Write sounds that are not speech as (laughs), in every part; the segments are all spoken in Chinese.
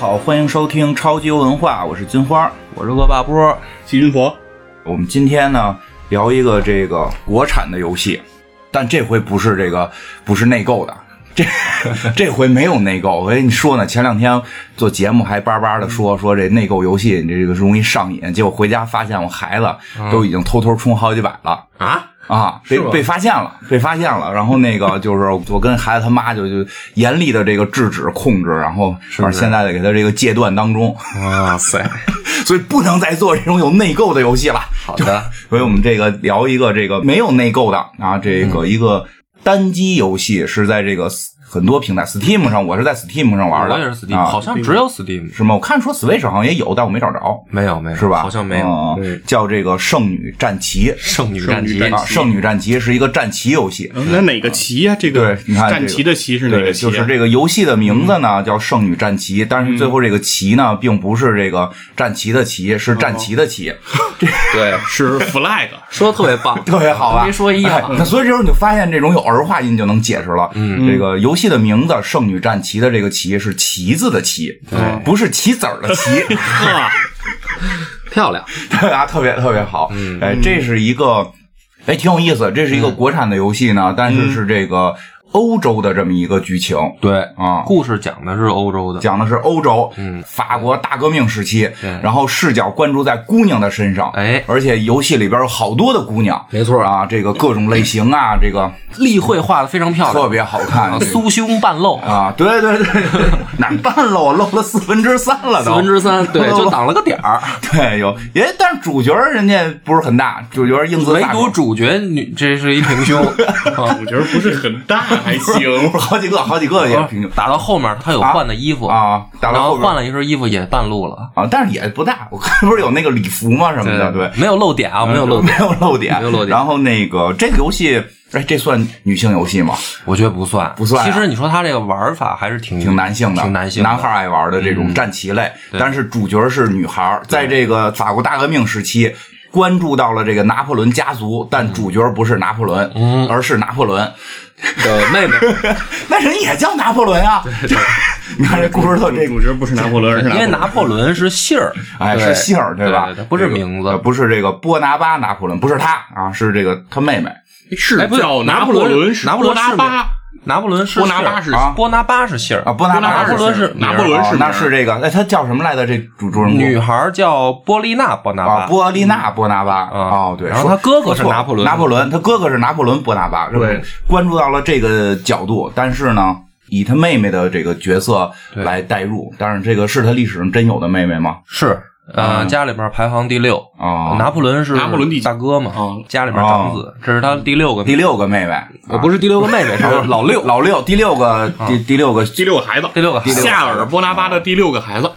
好，欢迎收听超级文化，我是金花。我是恶霸波，细菌佛，我们今天呢聊一个这个国产的游戏，但这回不是这个不是内购的，这 (laughs) 这回没有内购。我跟你说呢，前两天做节目还巴巴的说说这内购游戏你这个容易上瘾，结果回家发现我孩子都已经偷偷充好几百了。啊，啊，被被发现了，被发现了。然后那个就是我跟孩子他妈就就严厉的这个制止控制，然后反正现在得给他这个戒断当中，哇塞，(laughs) 所以不能再做这种有内购的游戏了。好的，所以我们这个聊一个这个没有内购的啊，这个一个单机游戏是在这个很多平台，Steam 上，我是在 Steam 上玩的，我也是 Steam，、啊。好像只有 Steam，是吗？我看说 Switch 好像也有，但我没找着，没有没有，是吧？好像没有。嗯，叫这个圣女战旗。圣女战旗。圣女啊，圣女战旗是一个战旗游戏。嗯那哪个旗呀？这个对你看这个战旗的旗是哪，个旗啊？就是这个游戏的名字呢，叫《圣女战旗》，但是最后这个旗呢，并不是这个战旗的旗，是战旗的旗，(laughs) 对，是 flag，说的特别棒，(laughs) 特别好啊？没说一样。哎 (laughs) 那所以这时候你就发现，这种有儿化音就能解释了。嗯，这个游戏的名字《圣女战旗》的这个旗是旗子的旗，不是棋子儿的棋。(laughs) 呵，漂亮。对 (laughs) 啊，特别特别好。哎，这是一个，哎，挺有意思。这是一个国产的游戏呢，但是是这个欧洲的这么一个剧情。对啊。故事讲的是欧洲的，讲的是欧洲，嗯。法国大革命时期，对。然后视角关注在姑娘的身上，哎。而且游戏里边有好多的姑娘，没错。啊，这个各种类型啊，这个立绘画的非常漂亮，特别好看。酥胸半露，啊，对对对，(laughs) 哪半漏啊，漏了四分之三了都，四分之三，对，(laughs) 就挡了个点儿。对有，哎但是主角人家不是很大，主角英姿唯飒爽，独主角女，这是一平胸，啊我觉得不是很大，还行。(laughs) 好几个好几个也打到后面他有换的衣服，啊，打到后换了一身衣服也半路了，啊，但是也不大，我看不是有那个礼服吗什么的，对。没有漏点啊，没有漏点，没有漏点，没有漏点。然后那个这个游戏，哎，这算女性游戏吗？我觉得不算，不算啊。其实你说他这个玩法还是挺挺男性的，挺男性的，男孩爱玩的这种战棋类，但是主角是女孩，在这个法国大革命时期。关注到了这个拿破仑家族，但主角不是拿破仑，嗯而是拿破仑。的妹妹，(laughs) 那人也叫拿破仑啊！(laughs) (laughs) 你看这故事特这主角不是拿破仑，是因为拿破仑是姓儿，哎，是姓儿对吧对对？不是名字呃不是这个波拿巴拿破仑，不是他啊，是这个他妹妹。是哎不叫拿破破仑，拿破仑是波拿巴，拿破仑是波拿巴是波拿巴是姓儿啊，波拿巴拿破仑是拿破仑是哦那儿是这个，哎，他叫什么来着？这主主人公女孩叫波丽娜波拿啊，巴，波丽娜波拿巴。啊哦，对，然后说他哥哥是说错了拿破仑拿破仑，他哥哥是拿破仑波拿巴。对，关注到了这个角度，但是呢，以他妹妹的这个角色来代入，但是这个是他历史上真有的妹妹吗？是呃嗯家里边排行第六，啊拿破仑是拿破仑第大哥嘛哦，家里边长子，这是他第六个第六个妹妹，我不是第六个妹妹，(laughs) 是老六，老六，第六个第第六个，第六个孩子，第六个孩子夏尔波拿巴的第六个孩子。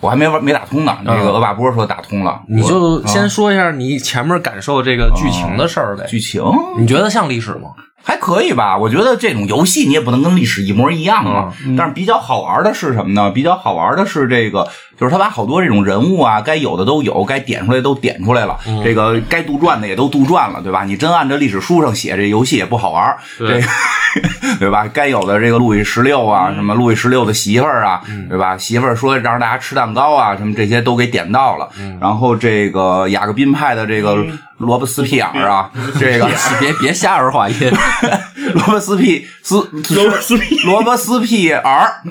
我还没玩没打通呢。那个恶霸波说打通了，你就先说一下你前面感受这个剧情的事儿呗，剧情你觉得像历史吗？还可以吧？我觉得这种游戏你也不能跟历史一模一样啊。但是比较好玩的是什么呢？比较好玩的是这个，就是他把好多这种人物啊，该有的都有，该点出来都点出来了，这个该杜撰的也都杜撰了，对吧？你真按照历史书上写，这游戏也不好玩，对这个 (laughs) 对吧？该有的这个路易十六啊，什么路易十六的媳妇儿啊，对吧？媳妇儿说让大家吃蛋糕啊，什么这些都给点到了。然后这个雅各宾派的这个罗伯斯皮尔啊，这个 (laughs) 别别瞎儿化音，(laughs) 罗伯斯皮斯罗伯斯皮罗伯斯皮尔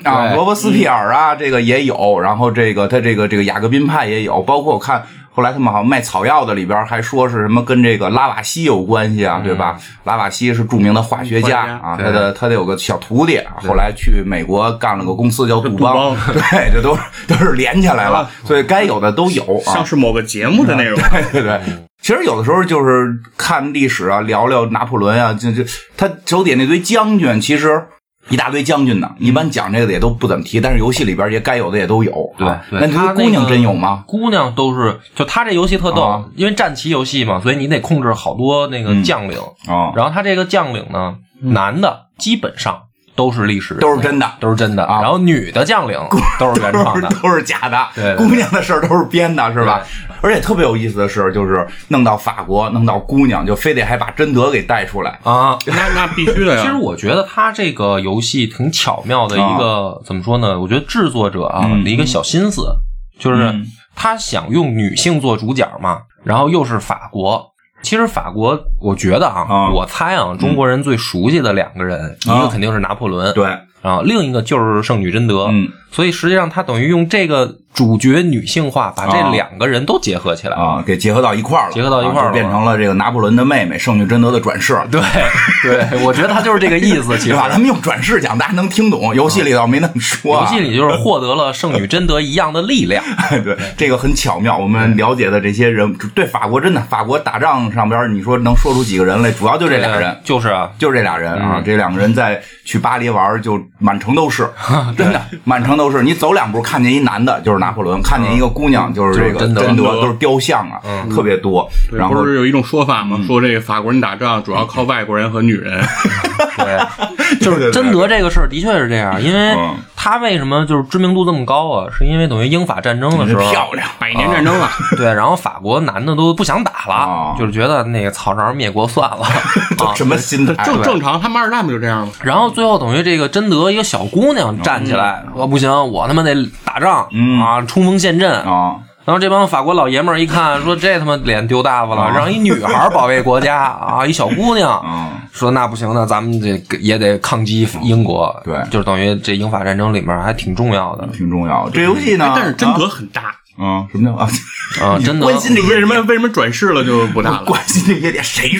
啊，对。罗伯斯皮尔啊，这个也有，然后这个他这个这个雅各宾派也有，包括我看后来他们好像卖草药的里边还说是什么跟这个拉瓦锡有关系啊，对吧？拉瓦锡是著名的化学家啊，他的他得有个小徒弟，后来去美国干了个公司叫杜邦，(laughs) 对，这都是都是连起来了，所以该有的都有啊。像。是某个节目的内容。对对对。其实有的时候就是看历史啊，聊聊拿破仑啊，就就他手底下那堆将军，其实一大堆将军呢，一般讲这个的也都不怎么提，但是游戏里边也该有的也都有。对那你他姑娘真有吗？？姑娘都是，就他这游戏特逗，啊因为战棋游戏嘛，所以你得控制好多那个将领。啊然后他这个将领呢，男的基本上都是历史，都是真的都是真的。啊然后女的将领 (laughs) 都是原创的，是 (laughs) 都是假的，对对姑娘的事儿都是编的，是吧？而且特别有意思的是，就是弄到法国，弄到姑娘，就非得还把贞德给带出来。啊。那那必须的呀。其实我觉得他这个游戏挺巧妙的一个，怎么说呢？我觉得制作者啊嗯的一个小心思，就是嗯他想用女性做主角嘛，然后又是法国。其实法国，我觉得啊，啊我猜啊，中国人最熟悉的两个人，一个肯定是拿破仑，对，啊，另一个就是圣女贞德。嗯，所以实际上他等于用这个主角女性化，把这啊两个人都结合起来了。啊，给结合到一块儿了，结合到一块儿变成了这个拿破仑的妹妹圣女贞德的转世。对对，我觉得他就是这个意思。其 (laughs) 实对吧？他们用转世讲，大家能听懂。游戏里倒没那么说啊。游戏里就是获得了圣女贞德一样的力量。(laughs) 对，这个很巧妙。我们了解的这些人，对法国真的，法国打仗上边，你说能说出几个人来？主要就这俩人，就是啊，就这俩人啊。嗯这两个人在去巴黎玩，就满城都是，(laughs) 真的满城都是。你走两步看见一男的，就是拿破仑；看见一个姑娘，就是这个就是贞德贞德，都是雕像啊，特别多。然后不是有一种说法吗？说这个法国人打仗主要靠外国人和女人。对，(laughs) 就是对贞德这个事儿的确是这样，因为嗯他为什么就是知名度这么高啊？是因为等于英法战争的时候，漂亮，(laughs) 百年战争啊，(laughs) 对，然后法国男的都不想打了，啊就是觉得那个草绳灭国算了啊。什么心态？正正常，他们二战不就这样吗？然后最后等于这个贞德一个小姑娘站起来我：“不行，我他妈得打仗、嗯。啊，冲锋陷阵。啊，然后这帮法国老爷们儿一看，说这他妈脸丢大发了，啊。让一女孩保卫国家啊，一小姑娘，嗯 (laughs) 说那不行，那咱们这也得抗击英国，对。就是等于这英法战争里面还挺重要的。挺重要的。这游戏呢哎，但是贞德啊很大，嗯，什么叫啊？啊，(laughs) 真的。关心这些为什么为什么转世了就不大了？关心这些点，谁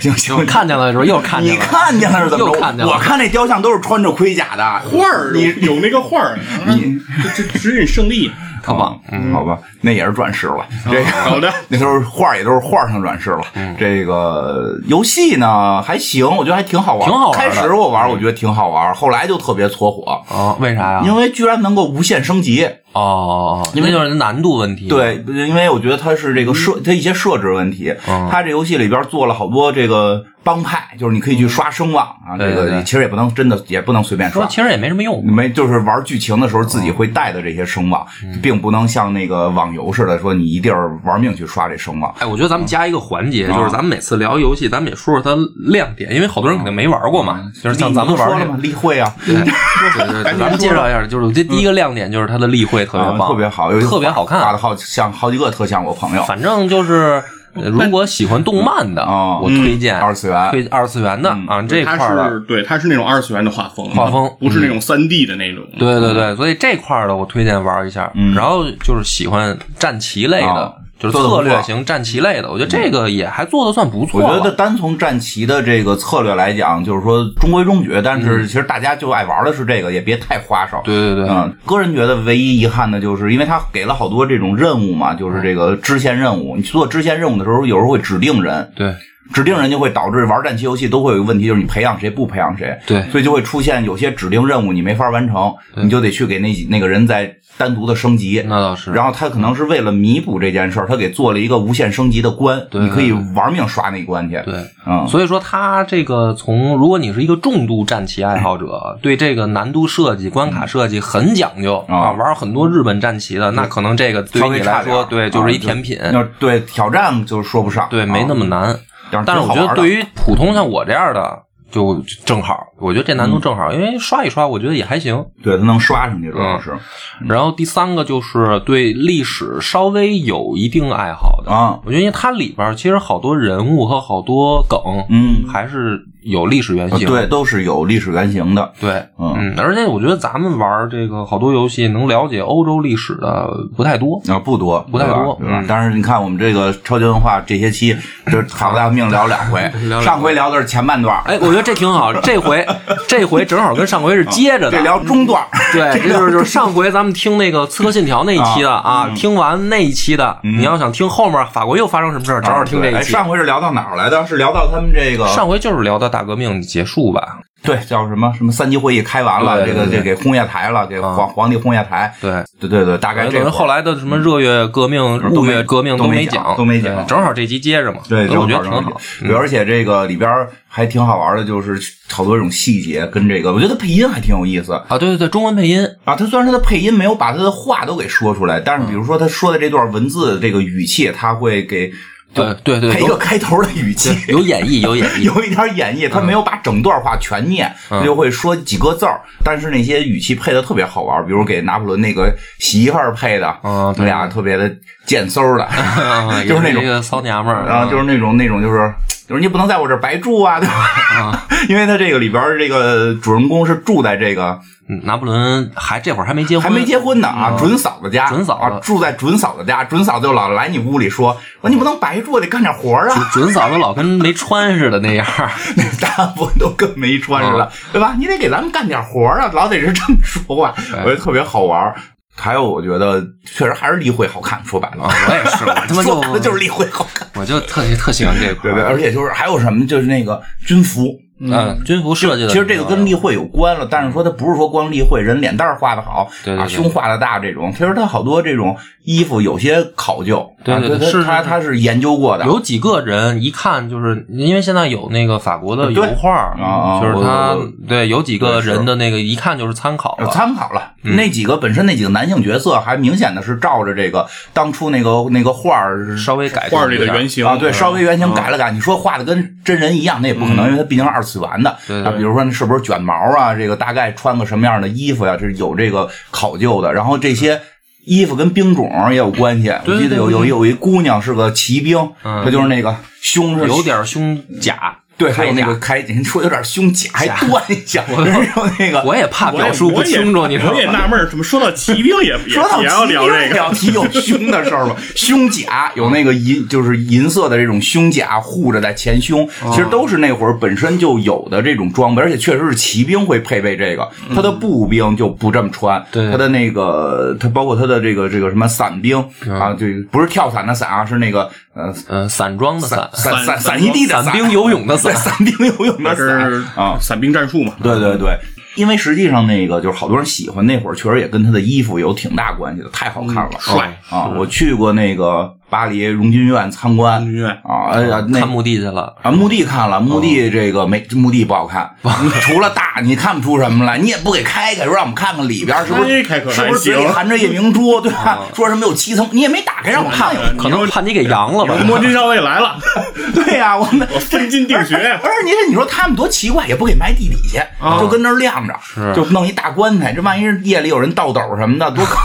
行行？看见了的时候又看见了你，看见了是怎么着？又看见了我看那雕像都是穿着盔甲的画儿你有那个画儿，你这这指引胜利。好吧？嗯，好吧，那也是转世了。这个好的，(laughs) 那时候画儿，也都是画上转世了。嗯这个游戏呢还行，我觉得还挺好玩，挺好玩的开始我玩，我觉得挺好玩，后来就特别搓火，啊，为啥呀？因为居然能够无限升级。哦，因为就是难度问题。对，因为我觉得它是这个设，它一些设置问题。嗯它这游戏里边做了好多这个帮派，就是你可以去刷声望啊。这个其实也不能真的也不能随便刷。其实也没什么用。没，就是玩剧情的时候自己会带的这些声望，嗯并不能像那个网游似的说你一定儿玩命去刷这声望。哎，我觉得咱们加一个环节，啊就是咱们每次聊游戏，咱们也说说它亮点，因为好多人肯定没玩过嘛。就是像咱们玩这个你不说了吗？例会啊，对对对，咱们介绍一下，就是这第一个亮点就是它的例会特别啊棒，特别好，有特别好看画的好像好几个特像我朋友。反正就是，呃如果喜欢动漫的，哦我推荐二次元推二次元的嗯啊这块儿的，是对，它是那种二次元的画风，画风不是那种三 D 的那种。对对对，所以这块儿的我推荐玩一下。嗯然后就是喜欢战棋类的啊，就是策略型战棋类的，我觉得这个也还做的算不错。我觉得单从战棋的这个策略来讲，就是说中规中矩，但是其实大家就爱玩的是这个，也别太花哨。对对对，嗯，个人觉得唯一遗憾的就是，因为他给了好多这种任务嘛，就是这个支线任务。你做支线任务的时候，有时候会指定人，对指定人就会导致玩战棋游戏都会有一个问题，就是你培养谁不培养谁。对所以就会出现有些指定任务你没法完成，你就得去给那几那个人再单独的升级。那倒是。然后他可能是为了弥补这件事儿，他给做了一个无限升级的关，对。你可以玩命刷那关去。对，嗯，所以说他这个从如果你是一个重度战棋爱好者，对这个难度设计、关卡设计很讲究啊啊，玩很多日本战棋的，那可能这个对于你来说，对，就是一啊甜品，要对挑战就说不上，对，没那么难。但是我觉得对于普通像我这样的，就正好，我觉得这难嗯。度正好，因为刷一刷，我觉得也还行。对他能刷上去，主要是。然后第三个就是对历史稍微有一定爱好的，啊，我觉得因为它里边其实好多人物和好多梗，嗯，还是有历史原型。对，都是有历史原型的。对，嗯嗯，而且我觉得咱们玩这个好多游戏，能了解欧洲历史的不太多。啊，不多，不太多？但是你看我们这个超级文化这些期，这好大命聊两回 (laughs) 上回聊的是前半段，哎，我觉得这挺好，这回 (laughs) 这回正好跟上回是接着的。这聊中段，对，(laughs) 这就是就是上回咱们听那个《刺客信条》那一期的啊，听完那一期的，你要想听后面法国又发生什么事儿，正好听这哎一期。上回是聊到哪儿来的？是聊到他们这个上回就是聊到大革命结束吧，对，叫什么什么三级会议开完了，对对对这个这给轰下台了，给啊皇皇帝轰下台。对。对对对，大概这后来的什么热月革命、都没雾月革命都没没讲都没讲正好这集接着嘛，对，我觉得挺好。嗯对，而且这个里边还挺好玩的，就是好多这种细节跟这个，我觉得配音还挺有意思。啊，对对对，中文配音，啊，他虽然他的配音没有把他的话都给说出来，但是比如说他说的这段文字这个语气，他会给就对对对配一个开头的语气，有演绎，有演绎，(laughs) 有一点演绎，他没有把整段话全念，他就会说几个字儿，但是那些语气配的特别好玩，比如给拿破仑那个媳妇儿配的，嗯他俩特别的贱嗖的，啊就是那种骚娘们儿啊，就是那种那种就是。就是你不能在我这儿白住啊，对吧？(laughs) 因为他这个里边这个主人公是住在这个嗯拿破仑还这会儿还没结婚，还没结婚呢啊，准嫂子家，准嫂住在准嫂子家，准嫂子就老来你屋里说，说你不能白住，得干点活儿啊。准嫂子老跟没穿似的那样，(laughs) 那大部分都跟没穿似的，对吧？你得给咱们干点活儿啊，老得是这么说话，我觉得特别好玩。还有，我觉得确实还是例会好看，说白了，啊我也是，我他妈 (laughs) 就就是例会好看。我就特别特喜欢这块对而且就是还有什么，就是那个军服，嗯，军服设计的，其实这个跟例会有关了，但是说他不是说光例会人脸蛋画的好，啊，对对对胸画的大这种，其实他好多这种衣服有些考究，对对对是是它它是研究过的，有几个人一看就是，因为现在有那个法国的油画啊啊就是他对有几个人的那个一看就是参考参考了。嗯那几个本身那几个男性角色还明显的是照着这个当初那个那个画儿稍微改画里的动一下原型啊，对，稍微原型嗯改了改。你说画的跟真人一样，那也不可能，因为它毕竟是二次元的。对对啊，比如说那是不是卷毛啊？这个大概穿个什么样的衣服呀？这是有这个考究的。然后这些。衣服跟兵种也有关系，我记得有有有一姑娘是个骑兵，嗯。她就是那个胸是有点胸甲，对，还有那个开，你说有点胸甲还断一下，(laughs) 我那个我也怕表述不清楚，你知道我也？纳闷，怎么说到骑兵也 (laughs) 也说到也要聊这个？要提有胸的事儿吗？胸甲有那个银，就是银色的这种胸甲护着在前胸，哦其实都是那会儿本身就有的这种装备，而且确实是骑兵会配备这个，他的步兵就不这么穿，他的那个他包括他的这个这个什么伞兵嗯啊，就不是跳伞的伞啊，是那个呃呃伞装的，伞伞伞伞一地的伞兵游泳的伞对，伞兵游泳的那伞是啊，伞兵战术嘛？对对对，因为实际上那个就是好多人喜欢那会儿，确实也跟他的衣服有挺大关系的，太好看了，帅。啊！我去过那个巴黎荣军院参观荣军院啊，哎呀，那看墓地去了。啊墓地看了，墓地这个没墓地不好看，(laughs) 除了大你看不出什么来，你也不给开开，说让我们看看里边是不是不是嘴里含着夜明珠，对吧？说什么有七层，你也没打开让我看有。可能怕你给扬了吧？摸金校尉来了，(laughs) 对呀，我们我分金定穴。(laughs) 而且你说他们多奇怪，也不给埋地底下，就跟那儿晾着，就弄一大棺材。这万一是夜里有人倒斗什么的，多可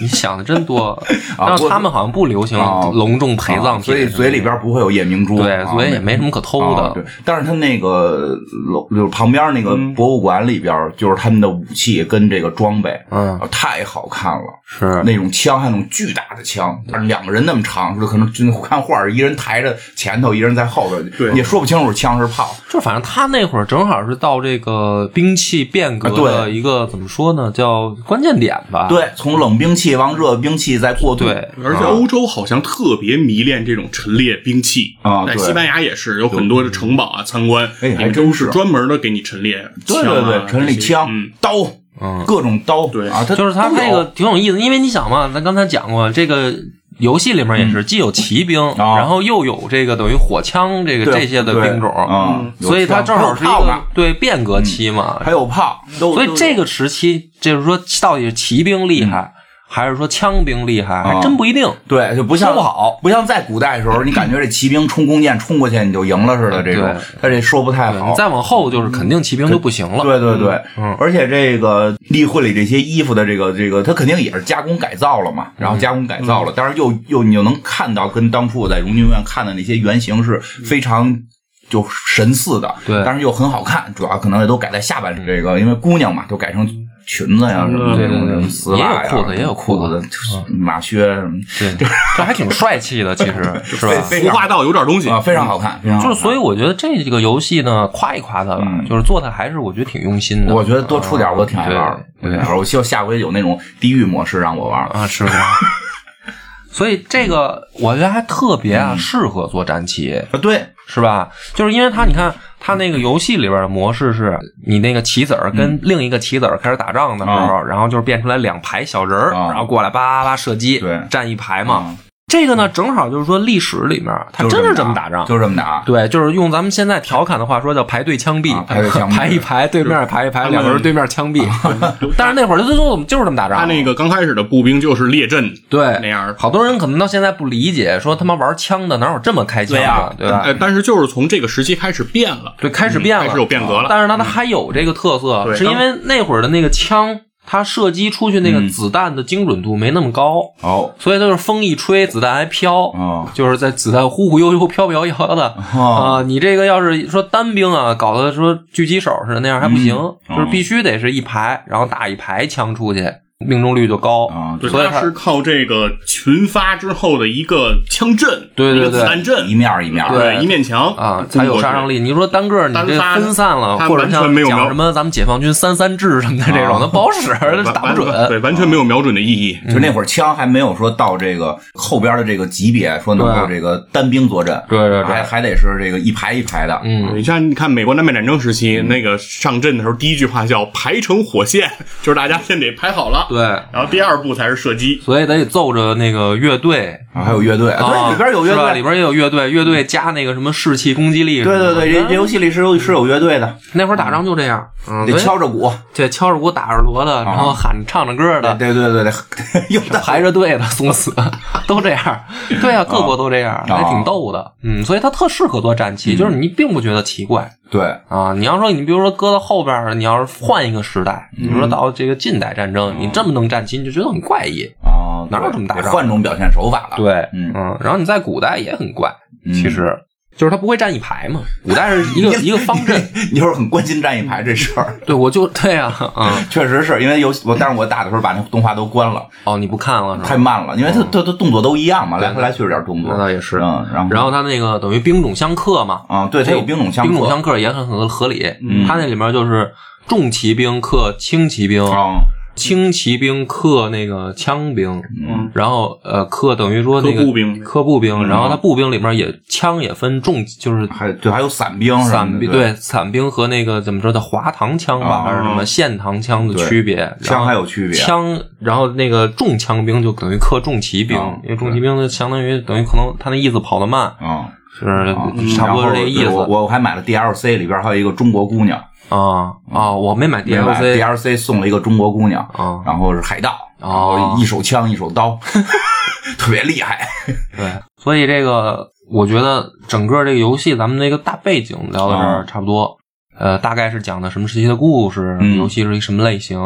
你想的真多。(laughs) 啊不然后他们好像不流行啊隆重陪葬品，所以嘴里边不会有夜明珠，对啊所以也没什么可偷的啊对，但是他那个楼就是旁边那个博物馆里边，就是他们的武器跟这个装备，嗯啊太好看了。是那种枪，还有那种巨大的枪，但是两个人那么长，就可能就看画儿，一人抬着前头，一人在后头，对也说不清楚是枪是炮。就反正他那会儿正好是到这个兵器变革的一个怎么说呢，叫关键点吧。对，从冷兵器往热兵器在过渡。对，而且欧洲好像特别迷恋这种陈列兵器。啊在西班牙也是有很多的城堡啊参观，哎还真是都是专门的给你陈列对枪啊对对，陈列枪、嗯，刀，嗯各种刀，对。啊，它就是他这个挺有意思，因为你想嘛，咱刚才讲过这个。游戏里面也是既有骑兵，啊。然后又有这个等于火枪这个这些的兵种，嗯。所以它正好是一个对变革期嘛。还有炮，所以这个个时期，就是说到底是骑兵厉害，还是说枪兵厉害，还真不一定。对，就不像说不好，不像在古代的时候，你感觉这骑兵冲弓箭冲过去你就赢了似的，这种他这说不太好。再往后就是肯定骑兵就不行了。对对对，嗯而且这个例会里这些衣服的这个这个，他肯定也是加工改造了嘛，然后加工改造了，但是又又你又能看到跟当初我在荣军院看的那些原型是非常。就神似的，对但是又很好看，主要可能也都改在下半身这个，因为姑娘嘛，都改成裙子呀什么这种也有裤子也有裤裤子子、马靴什么对，(laughs) 这还挺帅气的，其实 (laughs) 是吧？非服化道有点东西啊，非常好看，非常。就是，所以我觉得这个游戏呢，夸一夸它吧，嗯就是做的还是我觉得挺用心的。我觉得多出点，我挺爱玩儿。对对我挺爱玩儿我希望下回有那种地狱模式让我玩。啊，是吧？(laughs) 所以这个我觉得还特别啊，适合做战棋，啊，对，是吧？就是因为它，你看它那个游戏里边的模式是你那个棋子儿跟另一个棋子儿开始打仗的时候，然后就是变出来两排小人儿，啊。然后过来叭叭叭射击，对。站一排嘛。啊这个呢，正好就是说历史里面他真是这么打仗。就是这么打。对，就是用咱们现在调侃的话说，叫排队枪毙，啊排队枪毙排一排，对面排一排，们两个人对面枪毙。(laughs) 但是那会儿就就就就是这么打仗。他那个刚开始的步兵就是列阵对那样好多人可能到现在不理解，说他妈玩枪的哪有这么开枪的，对吧？呃，但是就是从这个时期开始变了，对，开始变了，开始有变革了。但是呢，它还有这个特色，对是因为那会儿的那个枪，它射击出去那个子弹的精准度没那么高，哦所以就是风一吹，子弹还飘，哦就是在子弹忽忽悠悠、飘飘摇摇的。啊、哦你这个要是说单兵啊，搞得说狙击手似的那样还不行，嗯就是必须得是一排，然后打一排枪出去，命中率就高。啊，对，所以是靠这个群发之后的一个枪阵，一个对对对子弹阵，一面一面儿。对一面墙啊，才有杀伤力。你说单个儿你发分散了，或者像没有瞄讲什么咱们解放军三三制什么的这种，啊那不好使，完打不准。对，完全没有瞄准的意义。就那会儿枪还没有说到这个后边的这个级别，说能够这个单兵作战，对对对还还得是这个一排一排的，嗯，你像你看美国南北战争时期，那个上阵的时候，第一句话叫“排成火线”，就是大家先得排好了，对，然后第二步才是射击。所以得奏着那个乐队。啊还有乐队，啊对，里边有乐是吧里。边也有乐队，乐队加那个什么士气攻击力什么的。对对对，这这游戏里是有是有乐队的，那会儿打仗就这样，嗯，得敲着鼓，对敲着鼓打着锣的，然后喊唱着歌的，对对对对，有的排着队的送死，都这样。对啊，各国都这样，还挺逗的。嗯，所以它特适合做战棋，就是你并不觉得奇怪。对，啊，你要说你比如说搁到后边儿，你要是换一个时代，比如说到这个近代战争，你这么能战旗，你就觉得很怪异。啊，哪有这么打仗得换种表现手法了。对，嗯嗯，然后你在古代也很怪，嗯其实就是他不会站一排嘛，古代是一个 (laughs) 一个方阵。你就是很关心站一排这事儿，对，我就对呀，嗯，(laughs) 确实是因为游戏我，但是我打的时候把那动画都关了，哦，你不看了是吧？太慢了，因为他他他动作都一样嘛，来回来去有点动作那。倒也是。嗯，然后然后他那个等于兵种相克嘛，啊，对，他有兵种相克兵种相克也很很合理。嗯他那里面就是重骑兵克轻骑兵，啊，轻骑兵克那个枪兵，嗯。然后呃克等于说那个克步兵。克步兵，嗯。然后他步兵里面也枪也分重，就是还对，还有散兵什么的，伞兵对，对伞兵和那个怎么说的滑膛枪吧，啊还是什么线膛枪的区别？枪还有区别。枪，然后那个重枪兵就等于克重骑兵啊，因为重骑兵就相当于等于可能他那意思跑得慢，啊，是啊差不多是这个意思。我我还买了 DLC，里边还有一个中国姑娘啊啊！我没买没买 DLC DLC 送了一个中国姑娘，啊，然后是海盗，然哦后一手枪一手刀，(laughs) 特别厉害。对，所以这个我觉得整个这个游戏咱们那个大背景聊到这儿嗯差不多，呃，大概是讲的什么时期的故事，嗯游戏是一什么类型，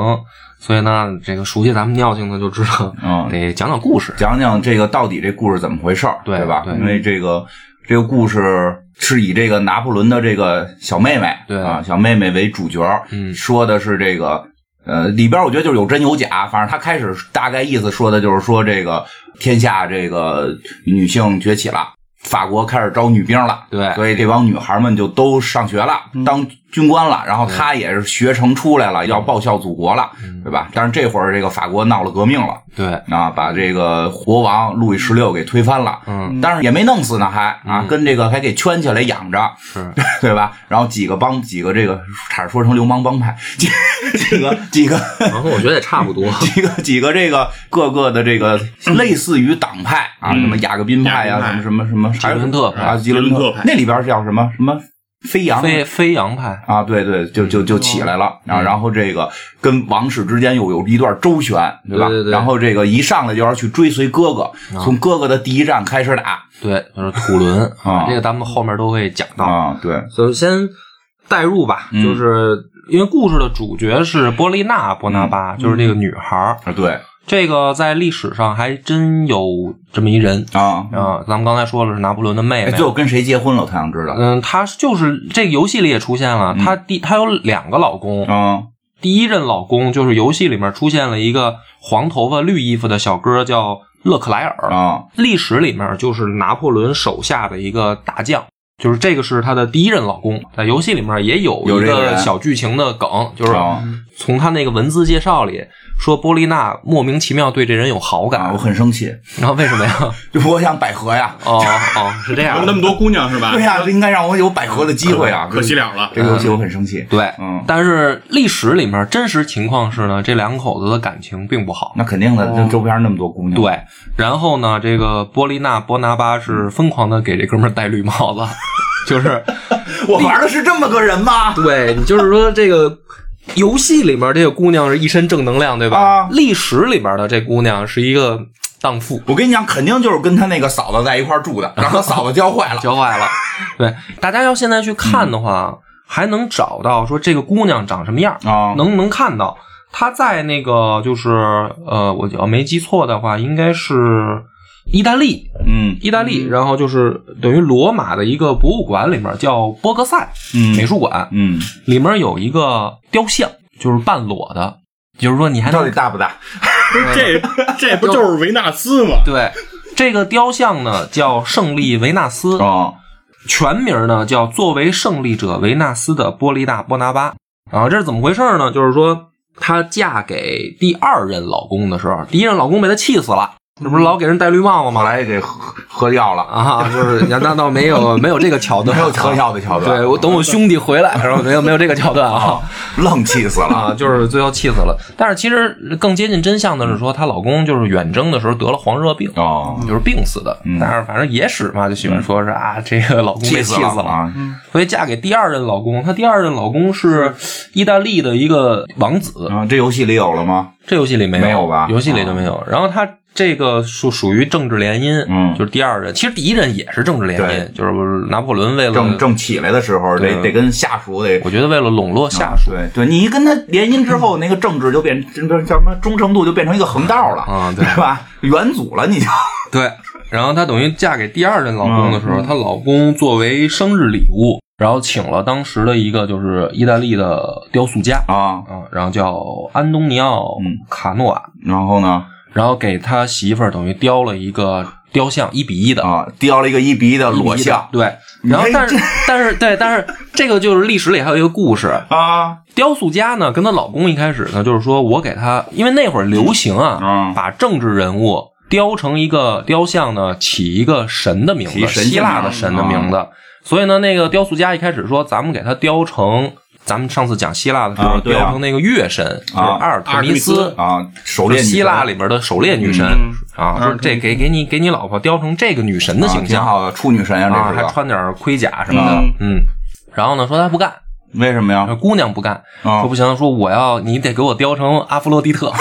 所以呢，这个熟悉咱们尿性的就知道，嗯得讲讲故事。讲讲这个到底这故事怎么回事儿，对吧？对因为这个这个故事是以这个拿破仑的这个小妹妹，对啊，小妹妹为主角，嗯说的是这个。呃，里边我觉得就是有真有假，反正他开始大概意思说的就是说这个天下这个女性崛起了，法国开始招女兵了，对。所以这帮女孩们就都上学了，当军官了，然后他也是学成出来了，要报效祖国了，对吧？但是这会儿这个法国闹了革命了，对，啊，把这个国王路易十六给推翻了，嗯，但是也没弄死呢，还啊，跟这个还给圈起来养着，是，(laughs) 对吧？然后几个帮几个这个差点说成流氓帮派，几几个 (laughs) 几个。然后我觉得也差不多。(laughs) 几个几个这个各个的这个类似于党派啊，嗯。什么雅各宾派啊，什么什么什么，吉伦特啊，吉伦特派。那里边叫什么？什么飞扬？飞飞扬派，啊，对对，就就就起来了，然后然后这个跟王室之间又有一段周旋，对吧？对对对。然后这个一上来就要去追随哥哥，从哥哥的第一站开始打。对，就是土伦啊。这个咱们后面都会讲到。啊，对，首先代入吧，嗯。就是因为故事的主角是波丽娜·波拿巴，就是这个女孩儿。啊对这个在历史上还真有这么一人啊，啊。咱们刚才说了是拿破仑的妹哎，妹最，后跟谁结婚了？我想知道嗯，她就是这个游戏里也出现了，她第她有两个老公，啊第一任老公就是游戏里面出现了一个黄头发绿衣服的小哥叫勒克莱尔，啊历史里面就是拿破仑手下的一个大将。就是这个是她的第一任老公，在游戏里面也有一个小剧情的梗，就是哦从他那个文字介绍里说波丽娜莫名其妙对这人有好感，啊，我很生气，然后为什么呀？(laughs) 就我想百合呀，哦哦，是这样，有那么多姑娘是吧？(laughs) 对呀，这应该让我有百合的机会啊，(laughs) 可惜了了。这个游戏我很生气，对，嗯但是历史里面真实情况是呢，这两口子的感情并不好。那肯定的，这周边那么多姑娘，对，然后呢，这个波丽娜·波拿巴是疯狂的给这哥们儿戴绿帽子，就是我玩的是这么个人吗？对你就是说这个游戏里面这个姑娘是一身正能量，对吧？啊历史里面的这姑娘是一个荡妇，我跟你讲，肯定就是跟他那个嫂子在一块住的，(laughs) 然后嫂子教坏了。教坏了。(laughs) 对，大家要现在去看的话，还能找到说这个姑娘长什么样，啊能能看到她在那个就是呃，我要没记错的话，应该是意大利，嗯意大利，然后就是等于罗马的一个博物馆里面叫波格塞嗯美术馆，嗯，里面有一个雕像，就是半裸的，就是说你还能到底大不大？这 (laughs) 这不就是维纳斯吗？对这个雕像呢叫胜利维纳斯，哦，全名呢叫作为胜利者维纳斯的波利大·波拿巴。啊，这是怎么回事呢？就是说，她嫁给第二任老公的时候，第一任老公被她气死了，这不是老给人戴绿帽子后吗？来也给喝喝掉了，啊，就是那那倒没有没有这个桥段，没有喝药的桥段。对我等我兄弟回来，然后没有没有这个桥段啊愣气死了。啊，就是最后气死了。但是其实更接近真相的是说，她老公就是远征的时候得了黄热病，哦，就是病死的。嗯但是反正野史嘛，就喜欢说是啊，这个老公被死气死了。啊！所以嫁给第二任老公，她第二任老公是意大利的一个王子，啊，这游戏里有了吗？这游戏里没有没有吧游戏里就没有。然后他这个属属于政治联姻，嗯。就是第二任，其实第一任也是政治联姻，就是拿破仑为了正正起来的时候，得得跟下属得我觉得为了笼络下属。对对，你一跟他联姻之后，那个政治就变，(laughs) 叫什么忠诚度就变成一个横道了啊对。对吧？元祖了，你就。(laughs) 对，然后她等于嫁给第二任老公的时候，嗯。她老公作为生日礼物，然后请了当时的一个就是意大利的雕塑家啊，啊，然后叫安东尼奥嗯。卡诺瓦，然后呢然后给他媳妇儿等于雕了一个雕像，一比一的。啊，雕了一个一比一的裸像。对，然后但是 (laughs) 但是对，但是这个就是历史里还有一个故事，啊，雕塑家呢跟她老公一开始呢就是说我给他，因为那会儿流行啊，嗯把政治人物雕成一个雕像呢，起一个神的名字，希腊的神的名字。所以呢，那个雕塑家一开始说，咱们给他雕成，咱们上次讲希腊的时候，雕成那个月神，就是啊阿尔特弥斯。啊，狩就是猎希腊里边的狩猎女神、啊，说这给给你给你老婆雕成这个女神的啊形象。挺好的，处女神呀，啊，这还穿点盔甲什么的，嗯。嗯。然后呢，说他不干，为什么呀？姑娘不干，啊。说不行，说我要你得给我雕成阿弗洛狄特，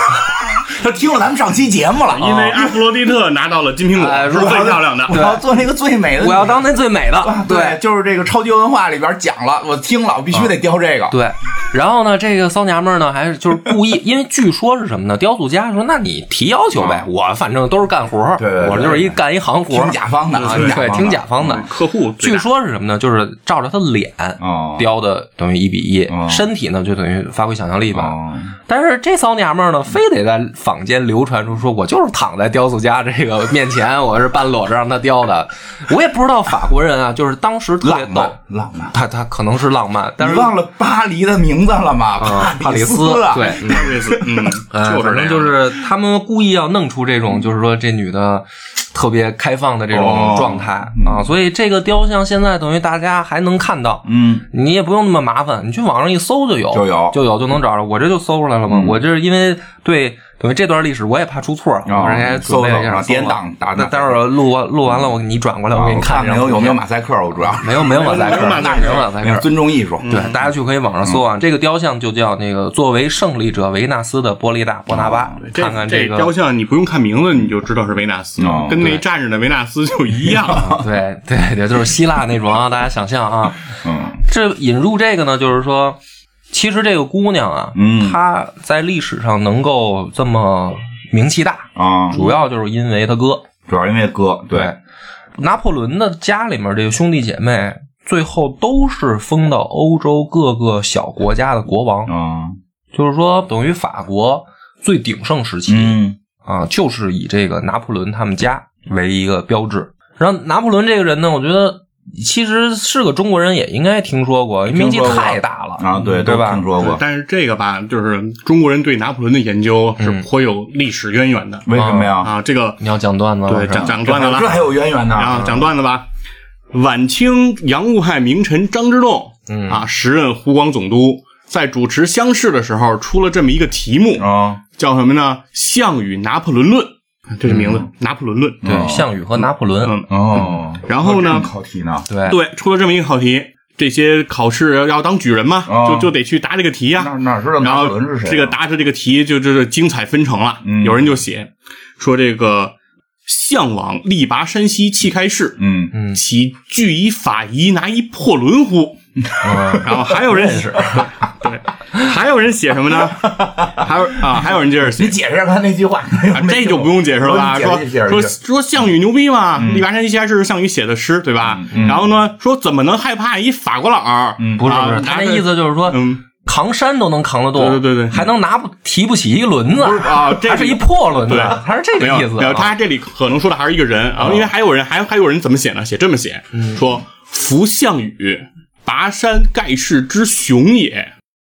他 (laughs) 听了咱们上期节目了，因为阿弗罗狄特拿到了金苹哎果，是最漂亮的。我要做那个最美的女，我要当那最美的，啊对，就是这个超级文化里边讲了，我听了，我必须得雕这个。对，然后呢，这个骚娘们儿呢，还是就是故意，因为据说是什么呢？雕塑家说，那你提要求呗，我反正都是干活对对对我就是一干一行活儿听，甲方的，啊，对，听甲方的。客户最据大说是什么呢？就是照着他脸哦雕的，等于一比一哦，身体呢就等于发挥想象力吧。哦，但是这骚娘们儿呢，非得在坊间流传出说，我就是躺在雕塑家这个面前，我是半裸着让他雕的。我也不知道法国人啊，就是当时特别逗浪漫，，浪漫。他他可能是浪漫，但是忘了巴黎的名字了吗？啊，(laughs) 帕里斯。对，帕里斯，嗯，呃，就反正就是他们故意要弄出这种，就是说这女的特别开放的这种哦。状态啊，所以这个雕像现在等于大家还能看到，嗯，你也不用那么麻烦，你去网上一搜就有，就有。就有就能找着。我这就搜出来了嘛，嗯。我这是因为对等于这段历史我也怕出错，哦我这还准备了一下搜搜。点档打那待会儿录完录完了，我给你转过来，我给你看看这张看有有没有马赛克，我主要。没有 (laughs) 没有马赛克，没有马赛克。没有马赛克，尊重艺术。对，大家去可以网上搜啊，这个雕像就叫那个作为胜利者维纳斯的波利大波拿巴，这看看这个雕像，你不用看名字你就知道是维纳斯。哦，跟那站着的维纳斯就一样。(laughs) 对对对，就是希腊那种啊，大家想象啊。嗯。这引入这个呢，就是说，其实这个姑娘啊，嗯她在历史上能够这么名气大，啊，主要就是因为她哥。主要因为哥对，拿破仑的家里面这个兄弟姐妹，最后都是封到欧洲各个小国家的国王，啊就是说等于法国最鼎盛时期。嗯啊，就是以这个拿破仑他们家为一个标志。然后拿破仑这个人呢，我觉得其实是个中国人也应该听说过，名气太大了啊，对，对吧？听说过。但是这个吧，就是中国人对拿破仑的研究是颇有历史渊源的为什么呀？啊。这个你要讲段子了对讲讲段子了这还有渊源呢。啊，讲段子吧。晚清洋务派名臣张之洞，嗯啊，时任湖广总督，在主持乡试的时候出了这么一个题目，啊，叫什么呢？项羽拿破仑论，这是名字，拿破仑论。对，项羽和拿破仑，嗯，哦，然后呢考题呢？对对，出了这么一个考题，这些考试要要当举人嘛，哦就就得去答这个题呀、哪哪知道然后拿破仑是谁啊？这个答着这个题就就是精彩纷呈了。嗯有人就写说这个项往力拔山兮气开世，嗯嗯其具以法仪拿一破仑乎？(laughs) 嗯，然后还有人是，(laughs) 对，还有人写什么呢？(laughs) 还有啊，还有人接着写你。解释一下他那句话，啊这就不用解释了吧？说说说项羽牛逼嘛，力拔山兮气开世是项羽写的诗，对吧？然后呢，说怎么能害怕一法国佬？嗯不是不是，啊他那意思就是说，嗯扛山都能扛得动，对对对对还能拿不提不起一个轮子啊这是一破轮子对，他是这个意思。他这里可能说的还是一个人啊，因为还有人还还有人怎么写呢？写这么写，说扶项羽拔山盖世之雄也。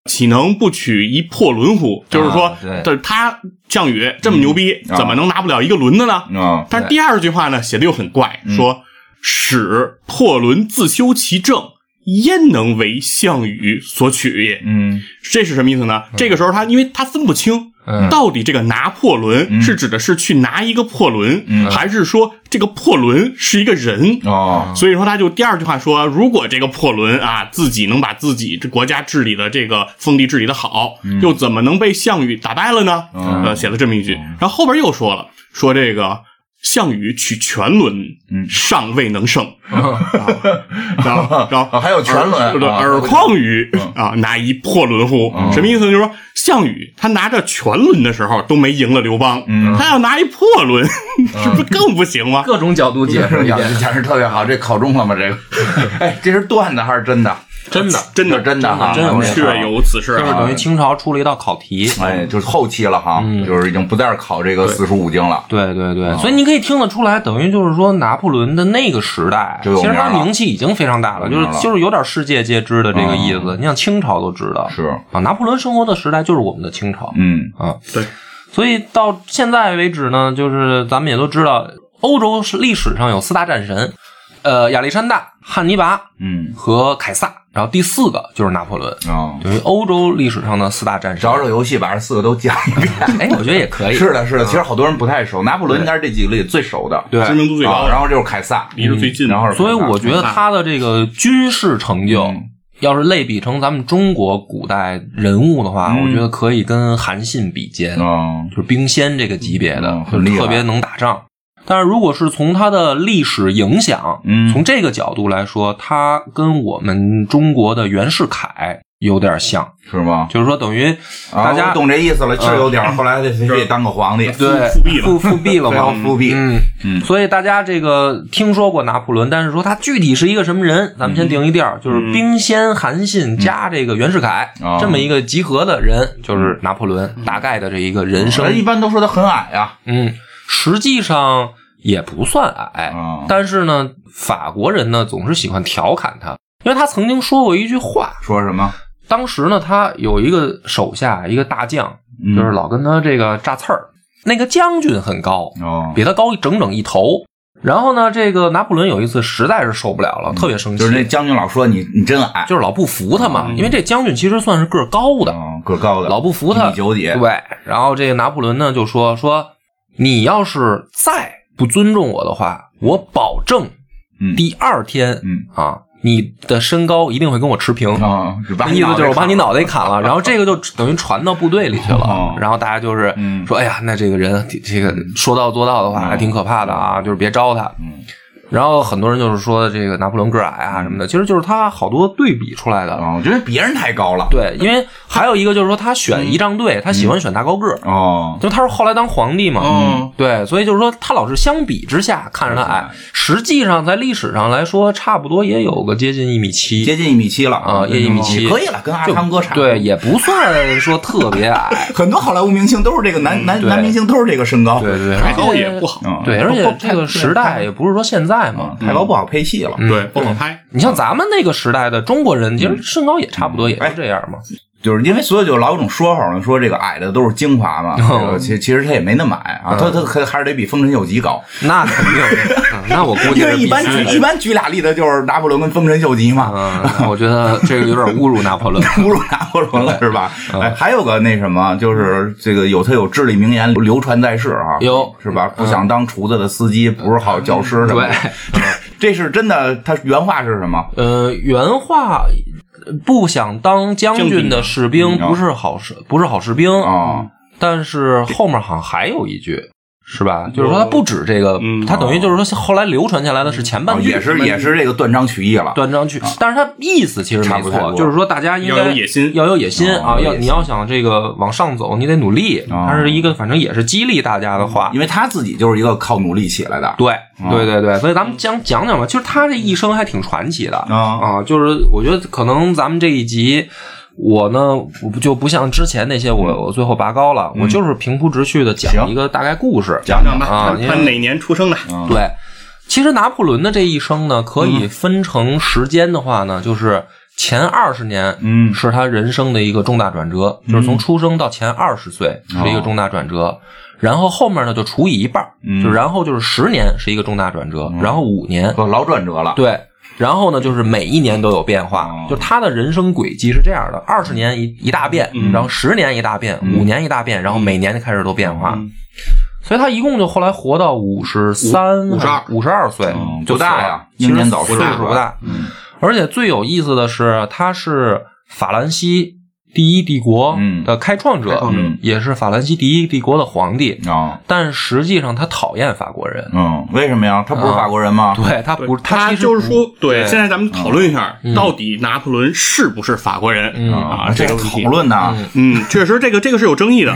岂能不取一破轮乎？就是说他项羽这么牛逼，啊怎么能拿不了一个轮子呢？啊，但是第二句话呢，写的又很怪，说使破轮自修其政，焉能为项羽所取也？嗯。这是什么意思呢？这个时候他因为他分不清，嗯。到底这个拿破仑是指的是去拿一个破轮，嗯。还是说这个破轮是一个人？哦，所以说，他就第二句话说，如果这个破轮啊自己能把自己这国家治理的这个封地治理的好，又怎么能被项羽打败了呢？嗯。呃，写了这么一句，然后后边又说了，说这个项羽取全轮，嗯尚未能胜，(laughs) (laughs) 然后然后啊还有全轮对，啊尔况于啊拿一破轮乎？什么意思呢？就是说项羽他拿着全轮的时候都没赢了刘邦，他要拿一破轮，(laughs) 是不是更不行吗？各种角度解释一讲遍，讲是特别好，这考中了吗？这个，哎，这是段子还是真的？真的。(laughs) 真的真的哈，真的确有此事啊！就是等于清朝出了一道考题，哎，就是后期了哈，就是已经不再是考这个四书五经了。对对对，所以你可以听得出来，等于就是说拿破仑的那个时代，其实他名气已经非常大了，就是就是有点世界皆知的这个意思。你像清朝都知道，是，啊，拿破仑生活的时代就是我们的清朝嗯啊。对，所以到现在为止呢，就是咱们也都知道，欧洲是历史上有四大战神，呃，亚历山大、汉尼拔嗯，和凯撒，然后第四个就是拿破仑，哦，等于欧洲历史上的四大战神。找找游戏把这四个都讲一遍。哎，我觉得也可以。(laughs) 是的，是的，其实好多人不太熟，拿破仑应该是这几个里最熟的，对知名度最啊，高，然后就是凯撒，离着最近，然后是所以我觉得他的这个军事成就，嗯要是类比成咱们中国古代人物的话，嗯我觉得可以跟韩信比肩，嗯就是兵仙这个级别的，特别能打仗。但是如果是从他的历史影响，嗯。从这个角度来说，他跟我们中国的袁世凯有点像，是吗？就是说等于啊，大家我懂这意思了，是有点儿。后来得非得当个皇帝，对复辟了。复复辟了嘛，非要复辟。嗯。嗯。所以大家这个听说过拿破仑，但是说他具体是一个什么人，咱们先定一调，就是兵仙韩信加这个袁世凯、啊这么一个集合的人，就是拿破仑大概的这一个人生。人一般都说他很矮呀，嗯，实际上也不算矮，啊。但是呢，法国人呢总是喜欢调侃他，因为他曾经说过一句话，说什么？当时呢他有一个手下一个大将，嗯。就是老跟他这个炸刺儿，那个将军很高，哦，比他高整整一头。然后呢，这个拿破仑有一次实在是受不了了，特别生气，嗯就是那将军老说你你真矮，就是老不服他嘛，因为这将军其实算是个高的，嗯个高的，老不服他，一米九几，对，然后这个拿破仑呢就说说，你要是再不尊重我的话，我保证嗯。第二天，嗯。啊，你的身高一定会跟我持平。啊，那意思就是我把你脑脑袋砍了，(laughs) 然后这个就等于传到部队里去哦。了，然后大家就是嗯。说，哎呀，那这个人这个说到做到的话，还挺可怕的啊，就是别招他。嗯然后很多人就是说这个拿破仑个矮啊什么的，其实就是他好多对比出来的。哦，我觉得别人太高了，对，因为还有一个就是说他选仪仗队，他喜欢选大高个儿，哦，就他是后来当皇帝嘛，嗯，对，所以就是说他老是相比之下看着他矮，实际上在历史上来说，差不多也有个接近一米七，接近一米七了。啊，也一米七可以了，跟阿汤哥差不多。对，也不算说特别矮，(laughs) 很多好莱坞明星都是这个男男男明星都是这个身高，对对，太高也不好。嗯，对，而且这个时代也不是说现在代嘛。太高不好配戏了。对，不好拍。你像咱们那个时代的中国人，其实身高也差不多，也就这样嘛。就是因为所以就老有种说法嘛，说这个矮的都是精华嘛，这个其其实他也没那么矮啊，他他可还是得比丰臣秀吉高。那肯定，嗯那我估计 (laughs) 因为一般举一般举俩例子就是拿破仑跟丰臣秀吉嘛，嗯，我觉得这个有点侮辱拿破仑。(laughs) 侮辱拿破仑了是吧？嗯哎，还有个那什么，就是这个有他有至理名言流传在世啊，有是吧？不想当厨子的司机，不是好教师什么的。对，(laughs) 这是真的，他原话是什么？呃，原话不想当将军的士兵嗯不是好士，不是好士兵啊。但是后面好像还有一句。是吧？就是说，他不止这个，嗯他等于就是说，后来流传下来的是前半句，哦也是也是这个断章取义了。断章取，但是他意思其实没错，差不太多就是说大家应该要有野心要有野心啊，要你要想这个往上走，你得努力。哦它是一个反正也是激励大家的话。因为他自己就是一个靠努力起来的。对对对对，所以咱们讲讲讲吧，其实他这一生还挺传奇的啊啊，就是我觉得可能咱们这一集。我呢，我不就不像之前那些我我最后拔高了，我就是平铺直叙的讲一个大概故事，讲讲吧啊，看因为看哪年出生的？嗯。对，其实拿破仑的这一生呢，可以分成时间的话呢，就是前二十年，嗯。是他人生的一个重大转折，就是从出生到前二十岁是一个重大转折，然后后面呢就除以一半就然后就是十年是一个重大转折，然后五年，可老转折了。对。然后呢，就是每一年都有变化，哦。就他的人生轨迹是这样的：二十年一一大变，然后十年一大变，五年一大变，然后每年就开始都变化。嗯。所以他一共就后来活到五十三、五十二。五十二岁嗯，就大死呀英年早逝岁数不大。嗯。而且最有意思的是，他是法兰西第一帝国嗯。的开创者，也是法兰西第一帝国的皇帝。啊。但实际上他讨厌法国人，嗯，为什么呀？他不是法国人吗？对他不，他其实就是说，对，对。现在咱们讨论一下，到底拿破仑是不是法国人？嗯。啊？这这个讨，论呢，嗯，确实这个这个是有争议的。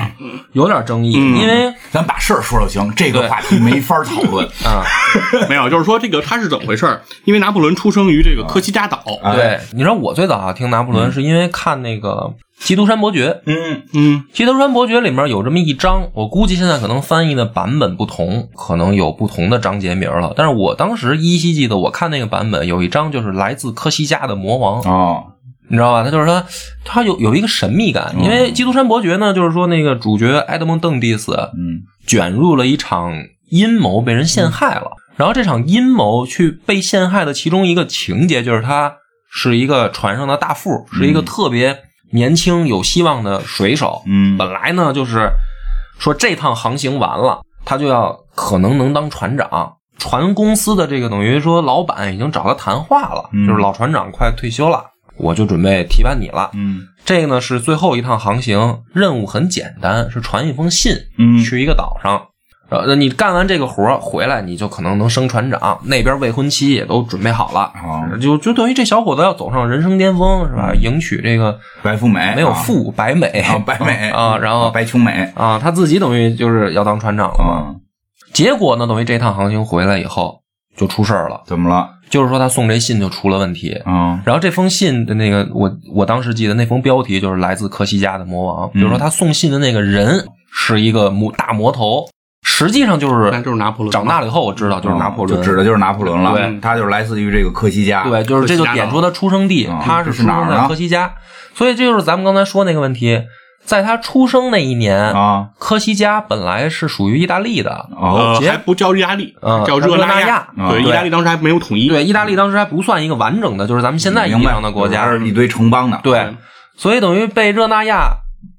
有点争议，嗯。因为咱把事儿说了行，这个话题没法讨论。啊，(laughs) 没有，就是说这个他是怎么回事儿？因为拿破仑出生于这个科西嘉岛，哎对，你知道我最早啊听拿破仑是因为看那个《基督山伯爵》，嗯嗯《基督山伯爵》里面有这么一章，我估计现在可能翻译的版本不同，可能有不同的章节名了。但是我当时依稀记得，我看那个版本有一章就是来自科西嘉的魔王，哦。你知道吧？他就是他，他有有一个神秘感，因为《基督山伯爵》呢，就是说那个主角埃德蒙邓蒂斯嗯。卷入了一场阴谋，被人陷害了。然后这场阴谋去被陷害的其中一个情节，就是他是一个船上的大副，是一个特别年轻有希望的水手。嗯本来呢就是说这趟航行完了，他就要可能能当船长。船公司的这个等于说老板已经找他谈话了，嗯就是老船长快退休了，我就准备提拔你了。嗯这个呢是最后一趟航行，任务很简单，是传一封信，嗯去一个岛上。呃，你干完这个活儿回来，你就可能能升船长。那边未婚妻也都准备好了，哦就就等于这小伙子要走上人生巅峰，是吧？迎娶这个白富美没有啊富白美啊，白美啊，然后白穷美啊，他自己等于就是要当船长了嘛。啊，结果呢，等于这趟航行回来以后就出事儿了，怎么了？就是说他送这信就出了问题。啊然后这封信的那个，我我当时记得那封标题就是来自科西嘉的魔王，比如说他送信的那个人是一个魔大魔头，实际上就是那就是拿破仑。长大了以后我知道就是拿破仑，就指的就是拿破仑了。对他就是来自于这个科西嘉。对，就是这就点出他出生地嗯，他是出生在是哪儿啊科西嘉，所以这就是咱们刚才说那个问题，在他出生那一年，啊科西嘉本来是属于意大利的，哦还不叫意大利，嗯叫热那亚对，嗯意大利当时还没有统一。对，意大利当时还不算一个完整的，就是咱们现在意义上的国家，是一堆城邦的。对，所以等于被热那亚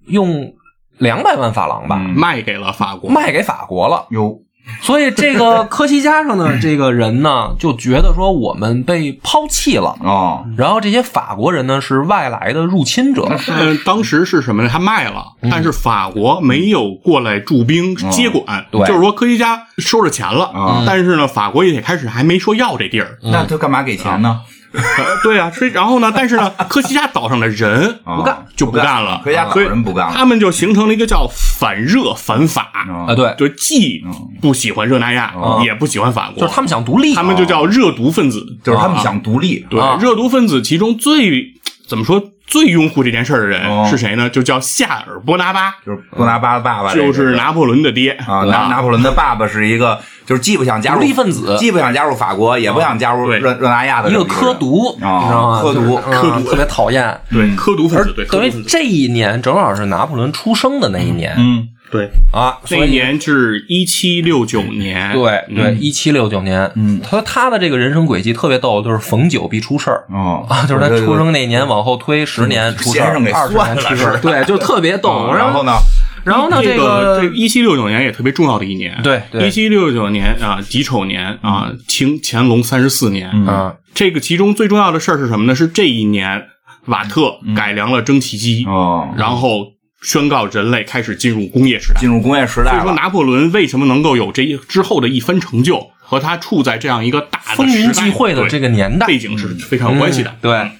用两百万法郎吧、嗯卖给了法国。卖给法国了。哟，所以这个科西嘉上的 (laughs) 这个人呢，就觉得说我们被抛弃了。啊，然后这些法国人呢是外来的入侵者，嗯，当时是什么呢？他卖了，但是法国没有过来驻兵接管，对就是说科西嘉收着钱了，嗯但是呢，法国也开始还没说要这地儿。那他干嘛给钱呢？呃 (laughs) 对啊，所以然后呢，但是呢，科西嘉岛上的人啊不干就不干了，科西嘉岛所以人不干了他们就形成了一个叫反热反法，啊，对，就既不喜欢热那亚，也不喜欢法国，就是他们想独立，他们就叫热毒分子，就是他们想独立。对啊热毒分子其中最怎么说最拥护这件事儿的人哦是谁呢？就叫夏尔·波拿巴，就是波拿巴的爸爸，就是拿破仑的爹啊，拿拿破仑的爸爸是一个，就是既不想加入独立分子既不想加入法国，也不想加入热热那亚的一个科独，你知啊道吗？科独科独嗯特别讨厌。对科独分而子，对等于独分子，这一年正好是拿破仑出生的那一年嗯，对，啊，所以那一年是一七六九年，对对，嗯。一七六九年，嗯。他他的这个人生轨迹特别逗，就是逢九必出事儿。哦。啊，就是他出生那年往后推十年出事儿先生给，二十算了年出事儿，是对，就特别逗。哦然后呢，然后呢，这个这一七六九年也特别重要的一年，对对。一七六九年啊，己丑年啊，清乾隆三十四年，嗯。啊，这个其中最重要的事儿是什么呢？是这一年瓦特改良了蒸汽机，哦，然后宣告人类开始进入工业时代。进入工业时代所以说，拿破仑为什么能够有这一之后的一番成就，和他处在这样一个大的风云际会的这个年代。背景是非常有关系的。嗯。对，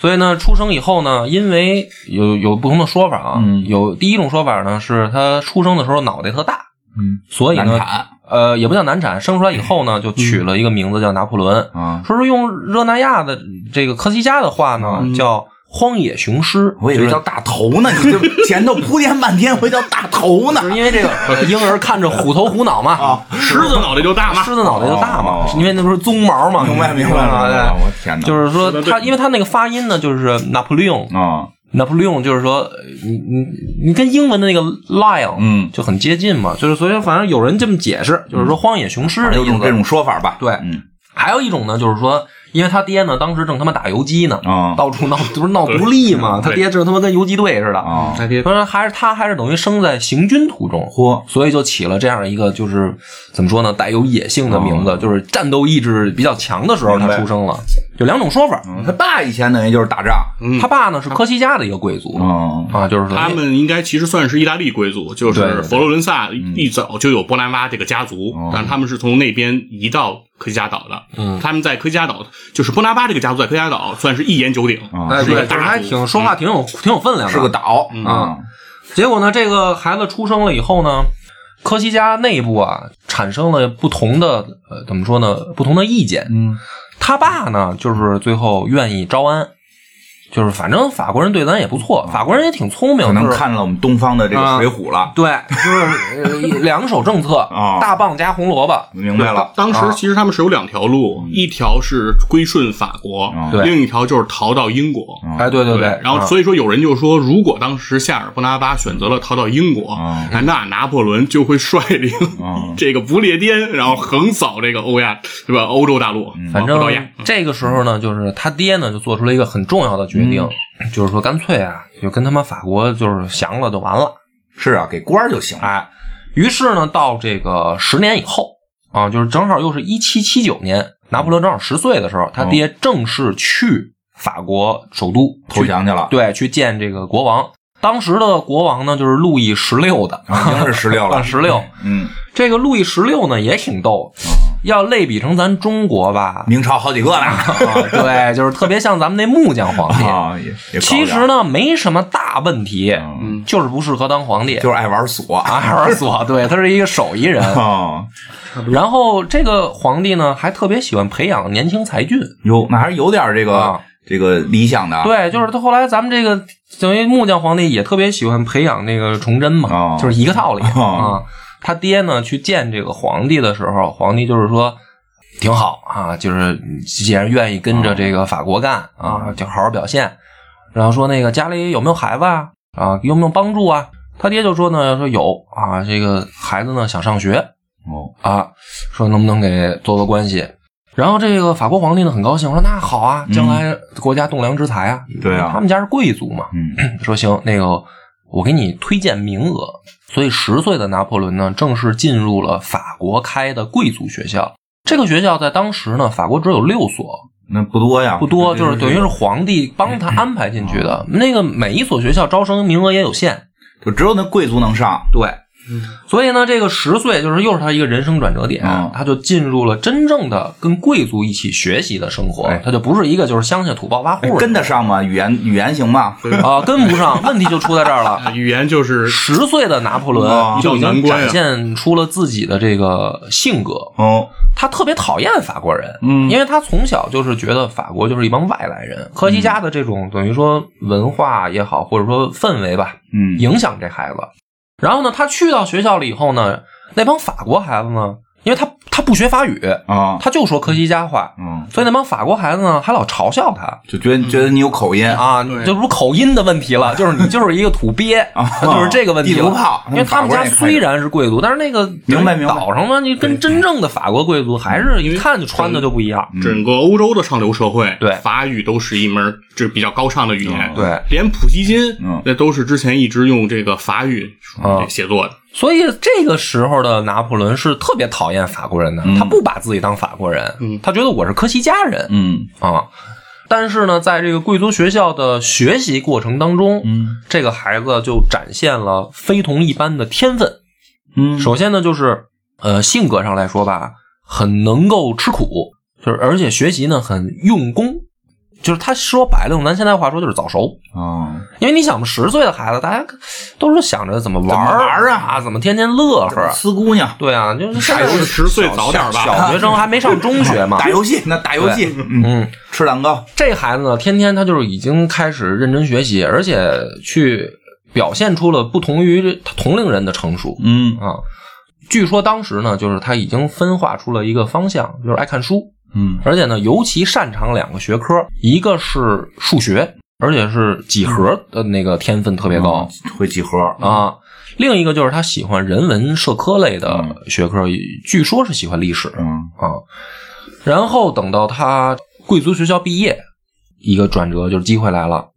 所以呢，出生以后呢，因为有有不同的说法啊，嗯。有第一种说法呢是他出生的时候脑袋特大，嗯，所以呢，难产。呃，也不叫难产，生出来以后呢，就取了一个名字叫拿破仑。啊，说是用热那亚的这个科西嘉的话呢，叫荒野雄狮。我以为叫大头呢，你这 (laughs) 前头铺垫半天，我以为叫大头呢就是因为这个呃婴儿看着虎头虎脑嘛，啊，狮子脑袋就大嘛，狮子脑袋就大嘛哦，因为那不是鬃毛嘛，明白明白了，对。我天哪，就是说他，因为他那个发音呢，就是拿破仑，啊，拿破仑就是说，呃你你你跟英文的那个 lion，嗯。就很接近嘛，就是所以反正有人这么解释，就是说荒野雄狮。有种这种说法吧，对嗯。还有一种呢，就是说，因为他爹呢当时正他妈打游击呢，啊到处闹不是闹独立嘛，对他爹正他妈跟游击队似的。啊，他爹他说还是他还是等于生在行军途中，嚯，所以就起了这样一个就是怎么说呢，带有野性的名字，就是战斗意志比较强的时候哦明白他出生了，有两种说法。嗯他爸以前等于就是打仗，嗯他爸呢是科西嘉的一个贵族嗯啊，就是他们应该其实算是意大利贵族，就是对对对佛罗伦萨一早就有波拿巴这个家族，哦但他们是从那边移到科西嘉岛的。嗯他们在科西嘉岛，就是波拿巴这个家族在科西嘉岛算是一言九鼎，啊哎，对，是一个就是还挺说话挺有挺有分量的，是个岛啊。结果呢，这个孩子出生了以后呢，科西嘉内部啊产生了不同的呃怎么说呢，不同的意见。嗯。他爸呢，就是最后愿意招安，就是反正法国人对咱也不错，法国人也挺聪明，可能看了我们东方的这个啊水浒了，对，就是呃两手政策 (laughs) 啊大棒加红萝卜。明白了，当时啊其实他们是有两条路，一条是归顺法国嗯，另一条就是逃到英国。哎，对对对然后啊所以说有人就说，如果当时夏尔·布拿巴选择了逃到英国，嗯那那拿破仑就会率领嗯 (laughs) 这个不列颠，然后横扫这个欧亚，对吧？欧洲大陆，反正。这个时候呢，就是他爹呢就做出了一个很重要的决定，就是说干脆啊，就跟他们法国就是降了就完了。是啊，给官儿就行了，哎，于是呢，到这个十年以后啊，就是正好又是一七七九年，拿破仑正好十岁的时候，他爹正式去法国首都投降去了，对，去见这个国王。当时的国王呢，就是路易十六的，啊已经是十六了，(laughs) 十六。嗯，这个路易十六呢也挺逗，要类比成咱中国吧，明朝好几个呢，(laughs) 啊，对，就是特别像咱们那木匠皇帝。(laughs) 其实呢，没什么大问题，嗯。就是不适合当皇帝。就是爱玩锁。啊，还玩锁，对他是一个手艺人。啊，然后这个皇帝呢，还特别喜欢培养年轻才俊。有那还是有点这个啊。这个理想的，，对，就是他后来咱们这个等于木匠皇帝也特别喜欢培养那个崇祯嘛，哦就是一个道理哦啊。他爹呢去见这个皇帝的时候，皇帝就是说挺好啊，就是既然愿意跟着这个法国干啊，就好好表现。然后说那个家里有没有孩子啊？啊，有没有帮助啊？他爹就说呢，说有啊，这个孩子呢想上学，哦，啊，说能不能给做做关系。然后这个法国皇帝呢很高兴，说那好啊，将来国家栋梁之才啊。对啊。他们家是贵族嘛，嗯，(clears throat) 说行，那个我给你推荐名额。所以十岁的拿破仑呢，正式进入了法国开的贵族学校。这个学校在当时呢，法国只有六所，那不多呀，不多，就是等于是皇帝帮他安排进去的。那个每一所学校招生名额也有限，就只有那贵族能上，对，所以呢，这个十岁就是又是他一个人生转折点，嗯他就进入了真正的跟贵族一起学习的生活，哎。他就不是一个就是乡下土包挖户跟得上吗？语言语言行吗？(laughs) 啊，跟不上，(laughs) 问题就出在这儿了。(laughs) 语言就是十岁的拿破仑哦。就已经展现出了自己的这个性格，哦，他特别讨厌法国人，嗯。因为他从小就是觉得法国就是一帮外来人，科西嘉的这种等于说文化也好，或者说氛围吧，嗯。影响这孩子。然后呢，他去到学校了以后呢，那帮法国孩子呢，因为他他不学法语，啊，他就说科西嘉话，嗯，所以那帮法国孩子呢还老嘲笑他。就觉得觉得你有口音啊，对这不是口音的问题了，就是你就是一个土鳖，(laughs) 啊就是这个问题了。地图炮因为他们家虽然是贵族，但是那个明白明白岛上呢，你跟真正的法国贵族还是一看就穿的就不一样。整个欧洲的上流社会，对法语都是一门这比较高尚的语言，嗯对连普希金，嗯那都是之前一直用这个法语啊写作的，所以这个时候的拿破仑是特别讨厌法国人的，他不把自己当法国人，嗯。他觉得我是科西嘉人嗯。啊。但是呢，在这个贵族学校的学习过程当中，嗯。这个孩子就展现了非同一般的天分。嗯，首先呢，就是呃性格上来说吧，很能够吃苦，就是而且学习呢很用功，就是他说白了，用咱现在话说就是早熟。啊，因为你想，十岁的孩子，大家都是想着怎么玩儿啊怎么天天乐呵。呲姑娘对啊，就是现在还是10岁早点吧小学生还没上中学嘛 (laughs) 打。游戏，那打游戏，嗯，嗯，吃蛋糕，这孩子呢，天天他就是已经开始认真学习，而且去表现出了不同于同龄人的成熟。嗯啊。据说当时呢，就是他已经分化出了一个方向，就是爱看书，嗯而且呢，尤其擅长两个学科，一个是数学，而且是几何的那个天分特别高、会几何，啊。另一个就是他喜欢人文社科类的学科，据说是喜欢历史嗯啊。然后等到他贵族学校毕业，一个转折就是机会来了，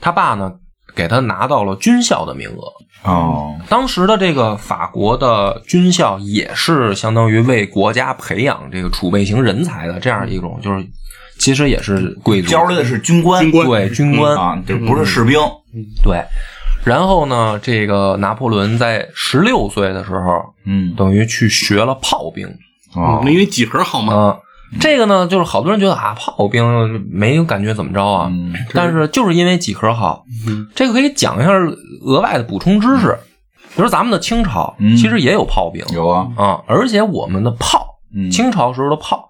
他爸呢给他拿到了军校的名额。哦，当时的这个法国的军校也是相当于为国家培养这个储备型人才的这样一种，就是其实也是贵族。教的是军官，军官对军官、啊，就不是士兵，对。然后呢，这个拿破仑在十六岁的时候，嗯。等于去学了炮兵。哦。那因为几何好嘛，啊。这个呢，就是好多人觉得啊，炮兵没有感觉怎么着啊，嗯但是就是因为几何好，嗯这个可以讲一下额外的补充知识。比如咱们的清朝嗯其实也有炮兵，有啊，啊，而且我们的炮，嗯清朝时候的炮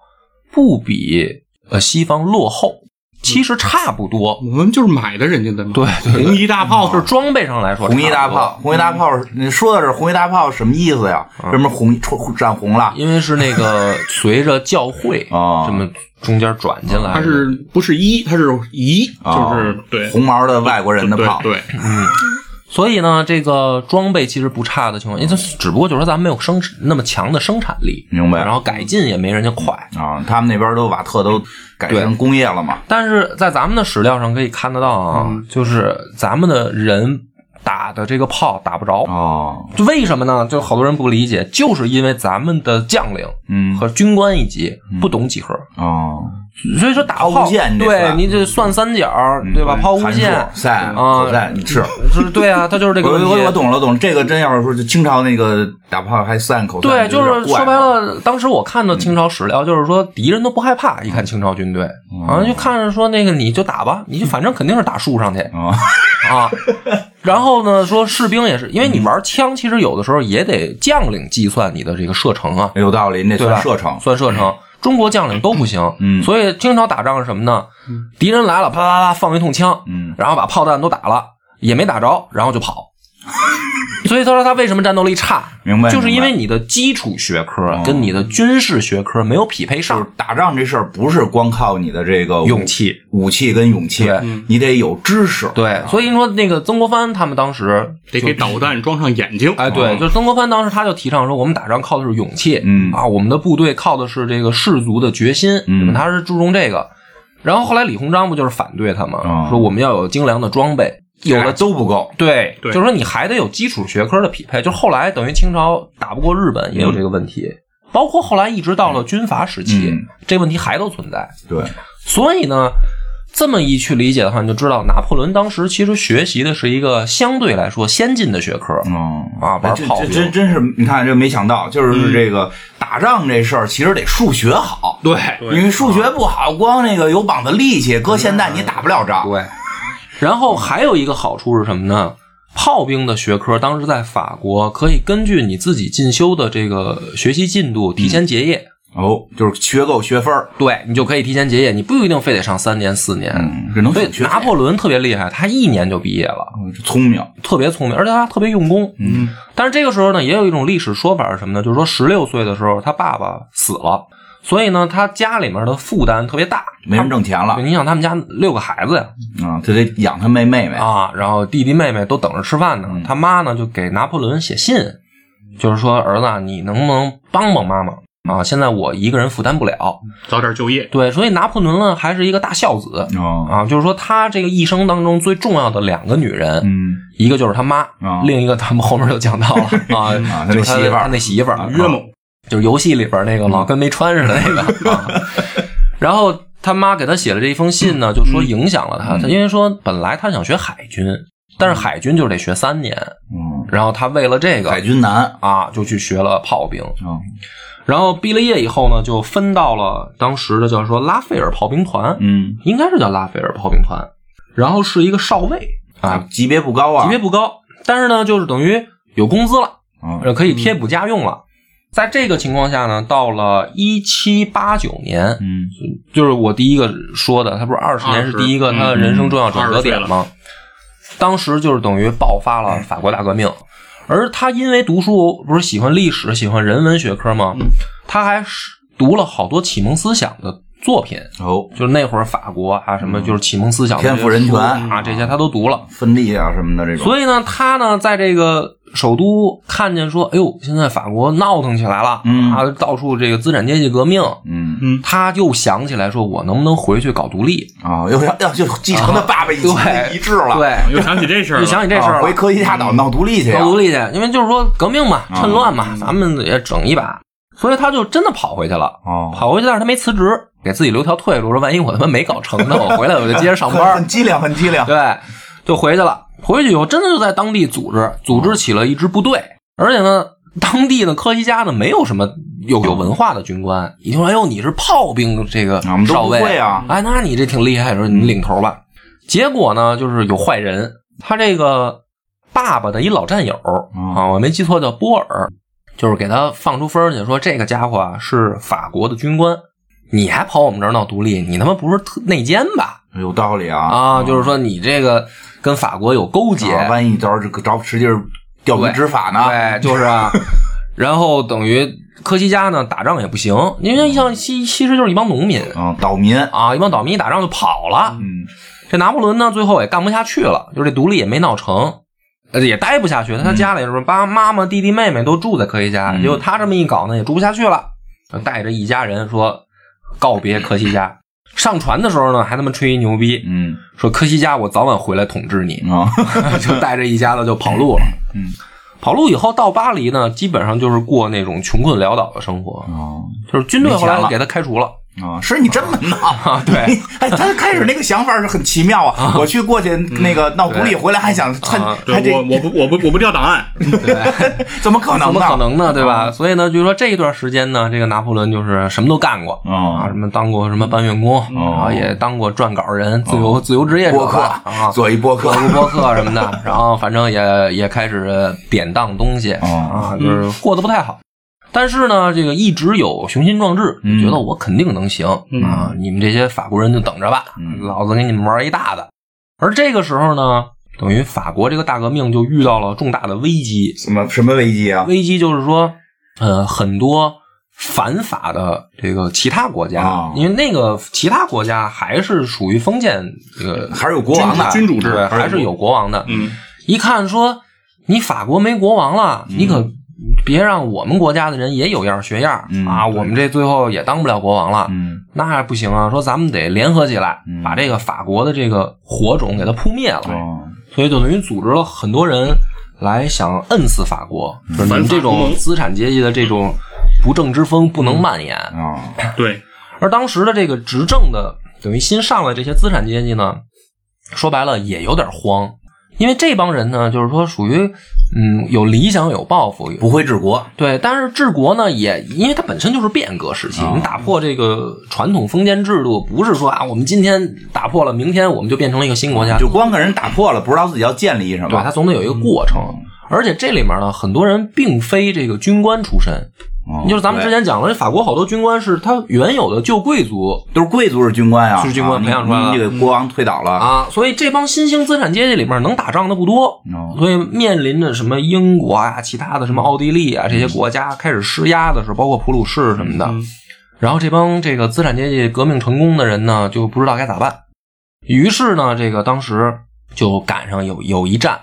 不比呃西方落后，其实差不多。我们就是买的人家的嘛，对对红衣大炮就是装备上来说，红衣大炮，，红衣大炮，你说的是红衣大炮什么意思呀？为什么红冲染红了？因为是那个 (laughs) 随着教会啊这么中间转进来的，它是不是一，它是一，哦就是对。红毛的外国人的炮，对，对所以呢，这个装备其实不差的情况，因为它只不过就是说咱们没有生那么强的生产力，明白。然后改进也没人家快。啊，他们那边都瓦特都改成工业了嘛，但是在咱们的史料上可以看得到啊，嗯。就是咱们的人打的这个炮打不着，哦，就为什么呢？就好多人不理解，就是因为咱们的将领嗯和军官一级不懂几何，哦，所以说打炮对算你这算三角，对吧？抛物线赛啊口赛，你是。是，对啊，他就是这个我。我我懂了，懂了。这个真要是说，就清朝那个打炮还散口对，就是说白了，当时我看到清朝史料，就是说敌人都不害怕，一看清朝军队，嗯啊，就看着说那个你就打吧，你就 (laughs) 反正肯定是打树上去啊，啊。(laughs) 然后呢，说士兵也是，因为你玩枪，其实有的时候也得将领计算你的这个射程啊，有道理，那对吧？算射程。算射程。中国将领都不行，嗯所以清朝打仗是什么呢？敌人来了，啪啪啪放一通枪，嗯然后把炮弹都打了，也没打着，然后就跑。(laughs) 所以他说他为什么战斗力差？明白就是因为你的基础学科哦。跟你的军事学科没有匹配就是上。打仗这事儿，不是光靠你的这个勇气、武器跟勇气，你得有知识。对，所以说那个曾国藩他们当时得给导弹装上眼睛，哎，对，就是曾国藩当时他就提倡说，我们打仗靠的是勇气，嗯。啊，我们的部队靠的是这个士卒的决心，嗯。他是注重这个。然后后来李鸿章不就是反对他吗？哦。说我们要有精良的装备，有的都不够。对，对就是说你还得有基础学科的匹配。就后来等于清朝打不过日本也有这个问题，包括后来一直到了军阀时期，嗯这问题还都存在。对，所以呢，这么一去理解的话，你就知道拿破仑当时其实学习的是一个相对来说先进的学科。嗯啊玩这这真真是你看这没想到，就是这个打仗这事儿，其实得数学好。对因为数学不好，光那个有膀子力气，搁现在你打不了仗。对，然后还有一个好处是什么呢？炮兵的学科当时在法国可以根据你自己进修的这个学习进度提前结业，哦，就是学够学分儿对你就可以提前结业，你不一定非得上三年四年。嗯，这能拿破仑特别厉害，他一年就毕业了，嗯聪明。特别聪明，而且他特别用功。嗯，但是这个时候呢，也有一种历史说法是什么呢？就是说十六岁的时候，他爸爸死了，所以呢，他家里面的负担特别大，没人挣钱了。你想他们家六个孩子呀，啊，他得养他妹妹妹。啊，然后弟弟妹妹都等着吃饭呢。嗯。他妈呢就给拿破仑写信，就是说儿子啊，你能不能帮帮妈妈？啊？现在我一个人负担不了。早点就业。对，所以拿破仑呢还是一个大孝子。哦，啊，就是说他这个一生当中最重要的两个女人，嗯。一个就是他妈，啊另一个他们后面就讲到了。(laughs) 啊，啊他那就是他媳妇儿。他那媳妇儿。约某就是游戏里边那个老跟没穿似的那个。啊、然后他妈给他写了这一封信呢，就说影响了他，他因为说本来他想学海军，但是海军就是得学三年，嗯，然后他为了这个海军难啊，就去学了炮兵。嗯，然后毕了业以后呢，就分到了当时的叫说拉斐尔炮兵团，嗯应该是叫拉斐尔炮兵团，然后是一个少尉啊，级别不高啊，级别不高，但是呢，就是等于有工资了。啊呃，可以贴补家用了。在这个情况下呢，到了一七八九年，嗯。就是我第一个说的，他不是二十年是第一个他的人生重要转折点嗯吗？当时就是等于爆发了法国大革命，而他因为读书不是喜欢历史、喜欢人文学科吗？他还是读了好多启蒙思想的作品，哦，就是那会儿法国啊，什么就是启蒙思想天赋人权啊，这些他都读了。分立啊什么的这种，所以呢，他呢在这个首都看见说，哎呦，现在法国闹腾起来了，嗯。啊，到处这个资产阶级革命，嗯。他又想起来说，我能不能回去搞独立？啊，又要要就继承他爸爸以前的对遗志了，对，(laughs) 又想起这事儿了，就想起这事儿回科西嘉岛闹独立去呀搞独立去，因为就是说革命嘛，啊。趁乱嘛，咱们也整一把，所以他就真的跑回去了。哦，跑回去，但是他没辞职，给自己留条退路，说万一我他妈没搞成呢，我回来我就接着上班。(laughs) 很机灵，很机灵，对，就回去了。回去以后，真的就在当地组织组织起了一支部队，而且呢，当地的科西嘉呢没有什么有有文化的军官，一听说哎呦你是炮兵这个少尉会啊哎，那你这挺厉害，说你领头吧。结果呢，就是有坏人，他这个爸爸的一老战友嗯。啊，我没记错叫波尔，就是给他放出风去，说这个家伙啊是法国的军官，你还跑我们这儿闹独立，你他妈不是特内奸吧？有道理啊啊，就是说你这个跟法国有勾结，啊万一到时候这个找使劲儿钓鱼执法呢？对，就是啊。(laughs) 然后等于科西嘉呢打仗也不行，因为像其其实就是一帮农民嗯，岛民，啊，一帮岛民一打仗就跑了。嗯这拿破仑呢最后也干不下去了，就是这独立也没闹成，呃也待不下去。他家里是爸妈妈、弟弟妹妹都住在科西嘉，嗯结果他这么一搞呢也住不下去了，就带着一家人说告别科西嘉。上船的时候呢，还他妈吹牛逼，嗯说科西嘉我早晚回来统治你。啊，(laughs) 就带着一家子就跑路了。嗯，跑路以后到巴黎呢，基本上就是过那种穷困潦倒的生活，哦就是军队后来给他开除了。啊，是你这么闹啊 (laughs) 对你哎，他开始那个想法是很奇妙啊。我去过去那个闹独立，回来还想趁我我不我不我不调档案，对，(laughs) 怎么可能怎呢？么可能呢？对吧？所以呢，就是说这一段时间呢，这个拿破仑就是什么都干过哦啊，什么当过什么搬运工，然后也当过撰稿人、自由自由职业者播客啊，做一播客做，个播客什么的，然后反正也也开始典当东西哦啊，就是过得不太好。但是呢，这个一直有雄心壮志，嗯觉得我肯定能行啊！你们这些法国人就等着吧，嗯老子给你们玩一大的。而这个时候呢，等于法国这个大革命就遇到了重大的危机，什么什么危机啊？危机就是说，呃，很多反法的这个其他国家，哦因为那个其他国家还是属于封建这个还是有国王的君主制，还是有还是有国王的。嗯，一看说你法国没国王了，你可别让我们国家的人也有样学样、嗯啊！我们这最后也当不了国王了，嗯那不行啊！说咱们得联合起来，嗯把这个法国的这个火种给它扑灭了。哦所以就等于组织了很多人来想摁死法国，就是你们这种资产阶级的这种不正之风不能蔓延。啊 (laughs) 对，而当时的这个执政的等于新上来这些资产阶级呢，说白了也有点慌，因为这帮人呢，就是说属于嗯有理想有抱负，不会治国，对，但是治国呢，也因为它本身就是变革时期，啊。你打破这个传统封建制度，不是说啊，我们今天打破了，明天我们就变成了一个新国家，就光给人打破了，不知道自己要建立什么。对，它。总得有一个过程。而且这里面呢，很多人并非这个军官出身，哦就是咱们之前讲了，法国好多军官是他原有的旧贵族都是贵族是军官啊，是军官啊培养出来的。你你给国王推倒了，啊，所以这帮新兴资产阶级里面能打仗的不多，哦。所以面临着什么英国啊、其他的什么奥地利啊这些国家开始施压的时候，包括普鲁士什么的，嗯。然后这帮这个资产阶级革命成功的人呢，就不知道该咋办。于是呢，这个当时就赶上有有一战，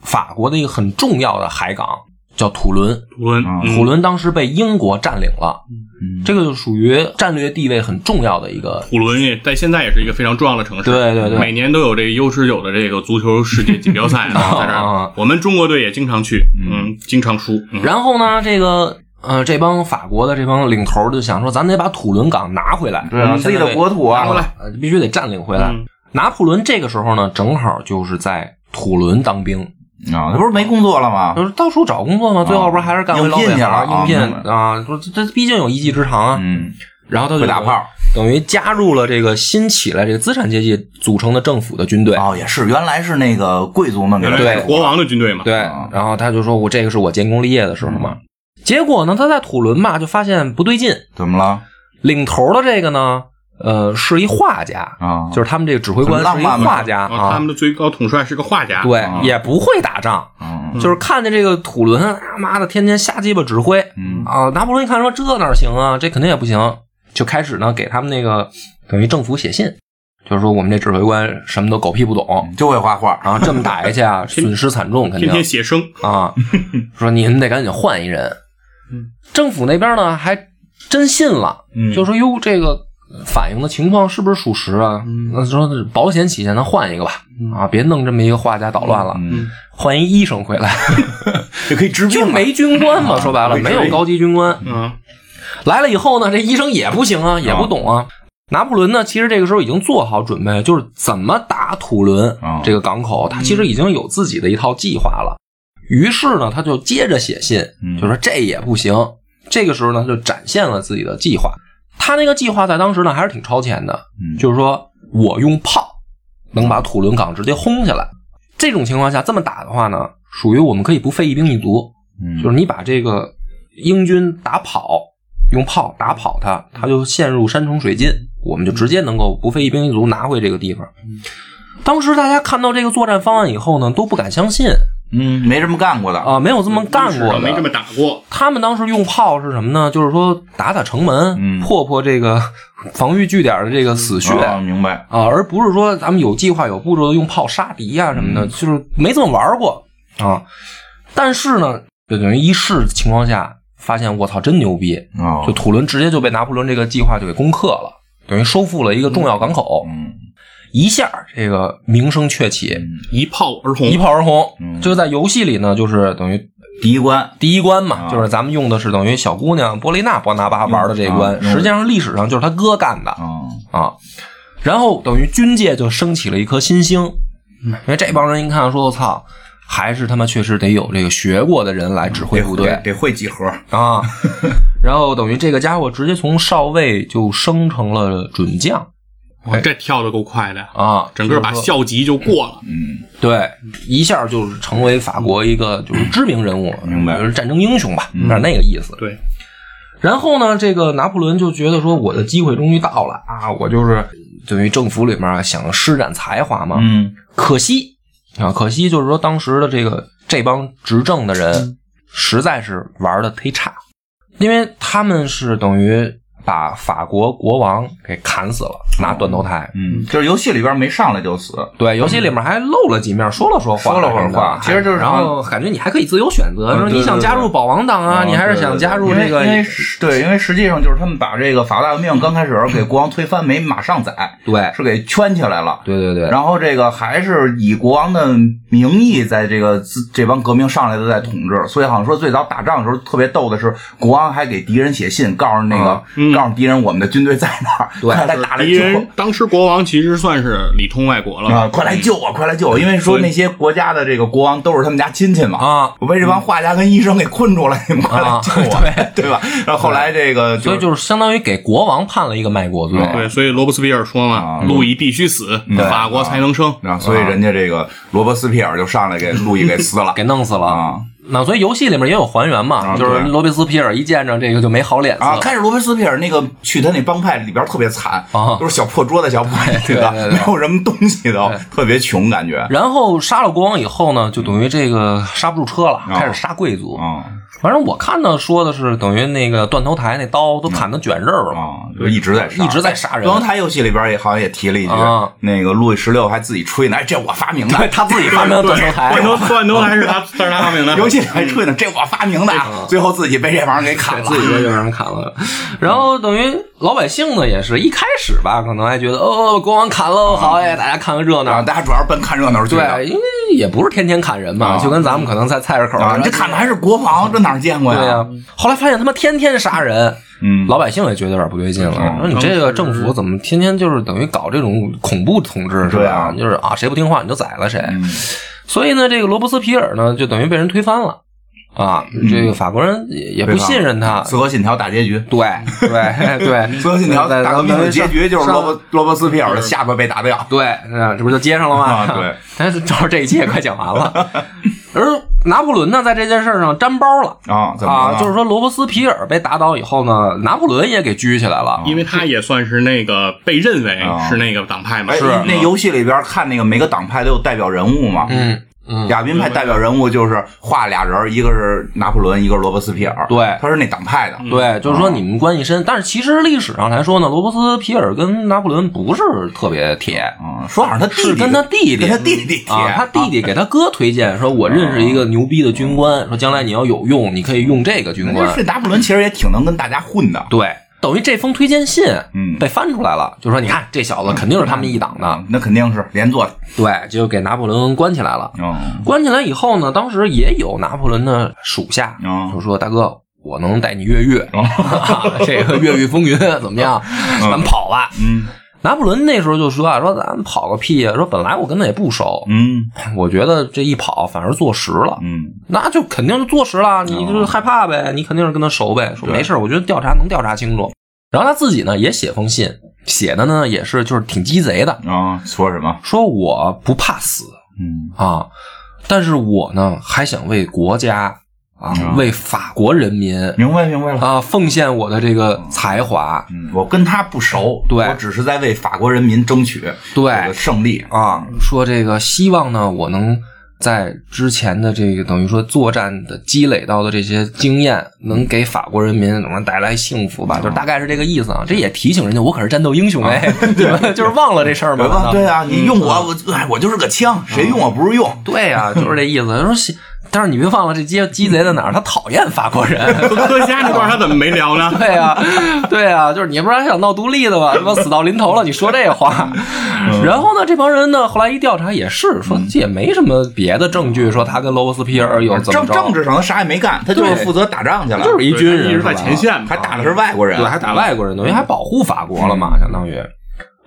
法国的一个很重要的海港叫土伦，土伦土伦当时被英国占领了，嗯。这个就属于战略地位很重要的一个。土伦也在现在也是一个非常重要的城市，对对对。每年都有这个 U 十九的这个足球世界锦标赛啊，(laughs) 在这啊儿，我们中国队也经常去，嗯，经常输，嗯。然后呢，这个呃，这帮法国的这帮领头就想说，咱得把土伦港拿回来，对啊我们自己的国土啊。拿回来，呃必须得占领回来。嗯。拿破仑这个时候呢，正好就是在土伦当兵，啊，他不是没工作了吗？就是到处找工作嘛，最后不是还是干回老应聘去了应聘啊明白啊，说这这毕竟有一技之长啊。嗯，然后他就会打炮，等于加入了这个新起来这个资产阶级组成的政府的军队。哦，也是，原来是那个贵族们给他原来是对国王的军队嘛，对啊，然后他就说我这个是我建功立业的时候嘛。结果呢，他在土伦吧就发现不对劲，怎么了领头的这个呢，呃，是一画家，啊？就是他们这个指挥官是一画家啊。他啊，们的最高统帅是个画家，对啊，也不会打仗，嗯。就是看见这个土伦，啊妈的，天天瞎鸡巴指挥嗯。啊。拿破仑一看说这哪行啊，这肯定也不行，就开始呢给他们那个等于政府写信，就是说我们这指挥官什么都狗屁不懂，就会画画，然后，这么打下去啊，(laughs) 损失惨重，肯定。天天写生，啊，(laughs) 说你们得赶紧换一人。嗯，政府那边呢还真信了，嗯。就说哟这个反映的情况是不是属实啊？那说保险起见，咱换一个吧，啊，别弄这么一个画家捣乱了，嗯，换一医生回来，(laughs) 就可以治病了，就没军官嘛，说白了没没有高级军官。嗯，来了以后呢，这医生也不行啊，也不懂啊。拿破仑呢，其实这个时候已经做好准备，就是怎么打土伦啊。这个港口，他其实已经有自己的一套计划了。于是呢，他就接着写信，嗯。就说这也不行。这个时候呢，他就展现了自己的计划。他那个计划在当时呢还是挺超前的，嗯就是说我用炮能把土伦港直接轰下来。这种情况下这么打的话呢，属于我们可以不费一兵一卒，嗯就是你把这个英军打跑，用炮打跑他，他就陷入山穷水尽，我们就直接能够不费一兵一卒拿回这个地方。当时大家看到这个作战方案以后呢，都不敢相信嗯，没这么干过的，啊，没有这么干过的，没这么打过，他们当时用炮是什么呢？就是说打打城门，嗯。破破这个 (laughs) 防御据点的这个死穴。啊，明白，啊，而不是说咱们有计划、有步骤的用炮杀敌啊什么的，嗯。就是没这么玩过。啊。但是呢，就等于一试情况下发现，我操，真牛逼！哦。就，土伦直接就被拿破仑这个计划就给攻克了，等于收复了一个重要港口，嗯一下这个名声鹊起，一炮而红，一炮而红。嗯。这个在游戏里呢，就是等于第一关，第一关嘛，啊。就是咱们用的是等于小姑娘波丽娜·波拿巴玩的这一关，实际上历史上就是他哥干的。嗯啊。然后等于军界就升起了一颗新星，因为这帮人一看说，我操，还是他妈确实得有这个学过的人来指挥部队。得得会几何，啊。(laughs) 然后等于这个家伙直接从少尉就升成了准将哇这跳的够快的，啊，整个把校级就过了，嗯对一下就是成为法国一个就是知名人物，明白。就是战争英雄吧，有点那个意思。对，然后呢，这个拿破仑就觉得说，我的机会终于到了啊！我就是等于政府里面啊想施展才华嘛。嗯。可惜啊，可惜就是说当时的这个这帮执政的人实在是玩的忒差，因为他们是等于把法国国王给砍死了，拿断头台。嗯，就是游戏里边没上来就死，对，游戏里面还露了几面，说了说话，说了会儿话。其实就是然后感觉你还可以自由选择，嗯说你想加入保王党啊，你还是想加入这个因为对，因为实际上就是他们把这个法大革命刚开始给国王推翻，没马上宰，对。是给圈起来了。对对对，然后这个还是以国王的名义在这个这帮革命上来的在统治，所以好像说最早打仗的时候特别逗的是，国王还给敌人写信，告诉那个、嗯告诉敌人我们的军队在哪儿，对。快来打来救当时国王其实算是里通外国了。啊！快来救我，快来救我！因为说那些国家的这个国王都是他们家亲戚嘛，啊，我被这帮画家跟医生给困住了，你们快来啊救我，对。(laughs) 吧？然后后来这个所以就是相当于给国王判了一个卖国罪。对，所以罗伯斯庇尔说嘛啊，路易必须死，法国才能生。啊，所以人家这个罗伯斯庇尔就上来给路易给撕了。(laughs) 给弄死了。啊那所以游戏里面也有还原嘛，啊就是罗贝斯皮尔一见着这个就没好脸色。啊！开始罗伯斯皮尔那个去他那帮派里边特别惨啊都是小破桌子、小破椅子，对对对没有什么东西都对特别穷感觉然后杀了国王以后呢，就等于这个刹不住车了，开始杀贵族。啊反正我看到说的是，等于那个断头台那刀都砍得卷刃儿了。啊！就一直在杀一直在杀人断头台游戏里边也好像也提了一句啊，那个路易十六还自己吹呢，哎，这我发明的，他自己发明的断头台断头断头台是他，(laughs) 这是他发明的。游戏里还吹呢，这我发明的，(laughs) 最后自己被这玩意儿给砍了。自己就让人砍了。然后等于老百姓呢，也是一开始吧，可能还觉得哦，国王砍了，好哎，大家看个热啊，闹。大家主要是奔看热闹去的。对，因为也不是天天砍人嘛，啊就跟咱们可能在菜市口啊，你这砍的还是国防，这哪儿见过呀？对呀、后来发现他妈天天杀人，嗯，老百姓也觉得有点不对劲了。嗯说你这个政府怎么天天就是等于搞这种恐怖统治是吧？对啊就是啊，谁不听话你就宰了谁。嗯所以呢，这个罗伯斯皮尔呢，就等于被人推翻了啊。这个法国人也也不信任他。刺客信条大结局，对对对，(laughs) 刺客信条在大革命的结局就是罗伯罗伯斯皮尔的下巴被打掉。对，嗯这不就接上了吗？啊对，(laughs) 但是正好这一期也快讲完了。(laughs) 而拿破仑呢，在这件事上沾包了。啊，啊，就是说罗伯斯皮尔被打倒以后呢，拿破仑也给拘起来了。因为他也算是那个被认为啊是那个党派嘛，是，那游戏里边看那个每个党派都有代表人物嘛。嗯嗯，亚宾派代表人物就是画俩人，一个是拿破仑，一个是罗伯斯皮尔。对他是那党派的。对，就是说你们关系深，但是其实历史上来说呢，罗伯斯皮尔跟拿破仑不是特别铁。嗯，说好像他弟弟是跟他弟弟跟他弟弟啊，他弟弟给他哥推荐说，我认识一个牛逼的军官，说将来你要有用，你可以用这个军官。这拿破仑其实也挺能跟大家混的。对，等于这封推荐信，嗯。被翻出来了，就说你看这小子肯定是他们一党的，啊，那肯定是连坐的。对，就给拿破仑关起来了。嗯关起来以后呢，当时也有拿破仑的属下，嗯就说大哥，我能带你越狱，哦。(laughs) 这个越狱风云怎么样？咱们跑吧。嗯拿破仑那时候就说啊，说咱们跑个屁呀、说本来我跟他也不熟，嗯我觉得这一跑反而坐实了，嗯那就肯定是坐实了，你就是害怕呗，你肯定是跟他熟呗。说没事，我觉得调查能调查清楚。然后他自己呢也写封信，写的呢也是就是挺鸡贼的，啊，说什么？说我不怕死嗯啊，但是我呢还想为国家啊，嗯为法国人民明白明白了。啊奉献我的这个才华。嗯，我跟他不熟，对我只是在为法国人民争取对这个胜利。啊，说这个希望呢，我能在之前的这个等于说作战的积累到的这些经验，能给法国人民怎么带来幸福吧，就是大概是这个意思啊。这也提醒人家，我可是战斗英雄哎，(laughs) 你们 (laughs) 就是忘了这事儿吗？对啊，你用我，我哎，我就是个枪，谁用我不是用？对呀、就是这意思。说是，但是你别忘了，这鸡鸡贼在哪儿？他讨厌法国人。(laughs) 科学家那段他怎么没聊呢？(laughs) 对呀、对呀、就是你不是还想闹独立的吗？他妈死到临头了，你说这话。然后呢，这帮人呢，后来一调查也是说，这也没什么别的证据说他跟罗伯斯皮尔有怎么政着，政治上他啥也没干，他就是负责打仗去了，就是一军人，一直在前线嘛，还打的是外国人，对，还打外国人，等于还保护法国了嘛，相当于。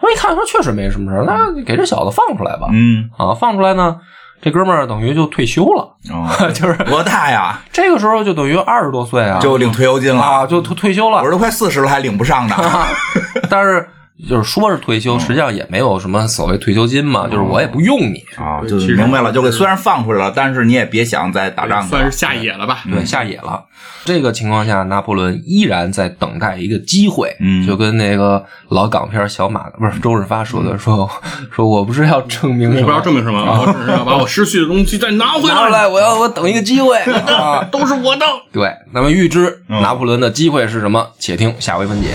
我一看说确实没什么事儿，那给这小子放出来吧。嗯，啊，放出来呢，这哥们儿等于就退休了，哦 (laughs) 就是多大呀？这个时候就等于二十多岁啊，就领退休金了，啊就退退休了我。都快四十了还领不上呢。(laughs) 但是就是说是退休，实际上也没有什么所谓退休金嘛，就是我也不用你，啊，就其实明白了，就给虽然放出来了，但是你也别想再打仗了算是下野了吧？对，下野了。这个情况下，拿破仑依然在等待一个机会，嗯就跟那个老港片小马不是周润发说的，说说我不是要证明什么，我不要证明什么，(laughs) 我只是要把我失去的东西再拿回拿出来，我要我等一个机会 (laughs) 啊！都是我的。对，那么预知嗯拿破仑的机会是什么？且听下回分解。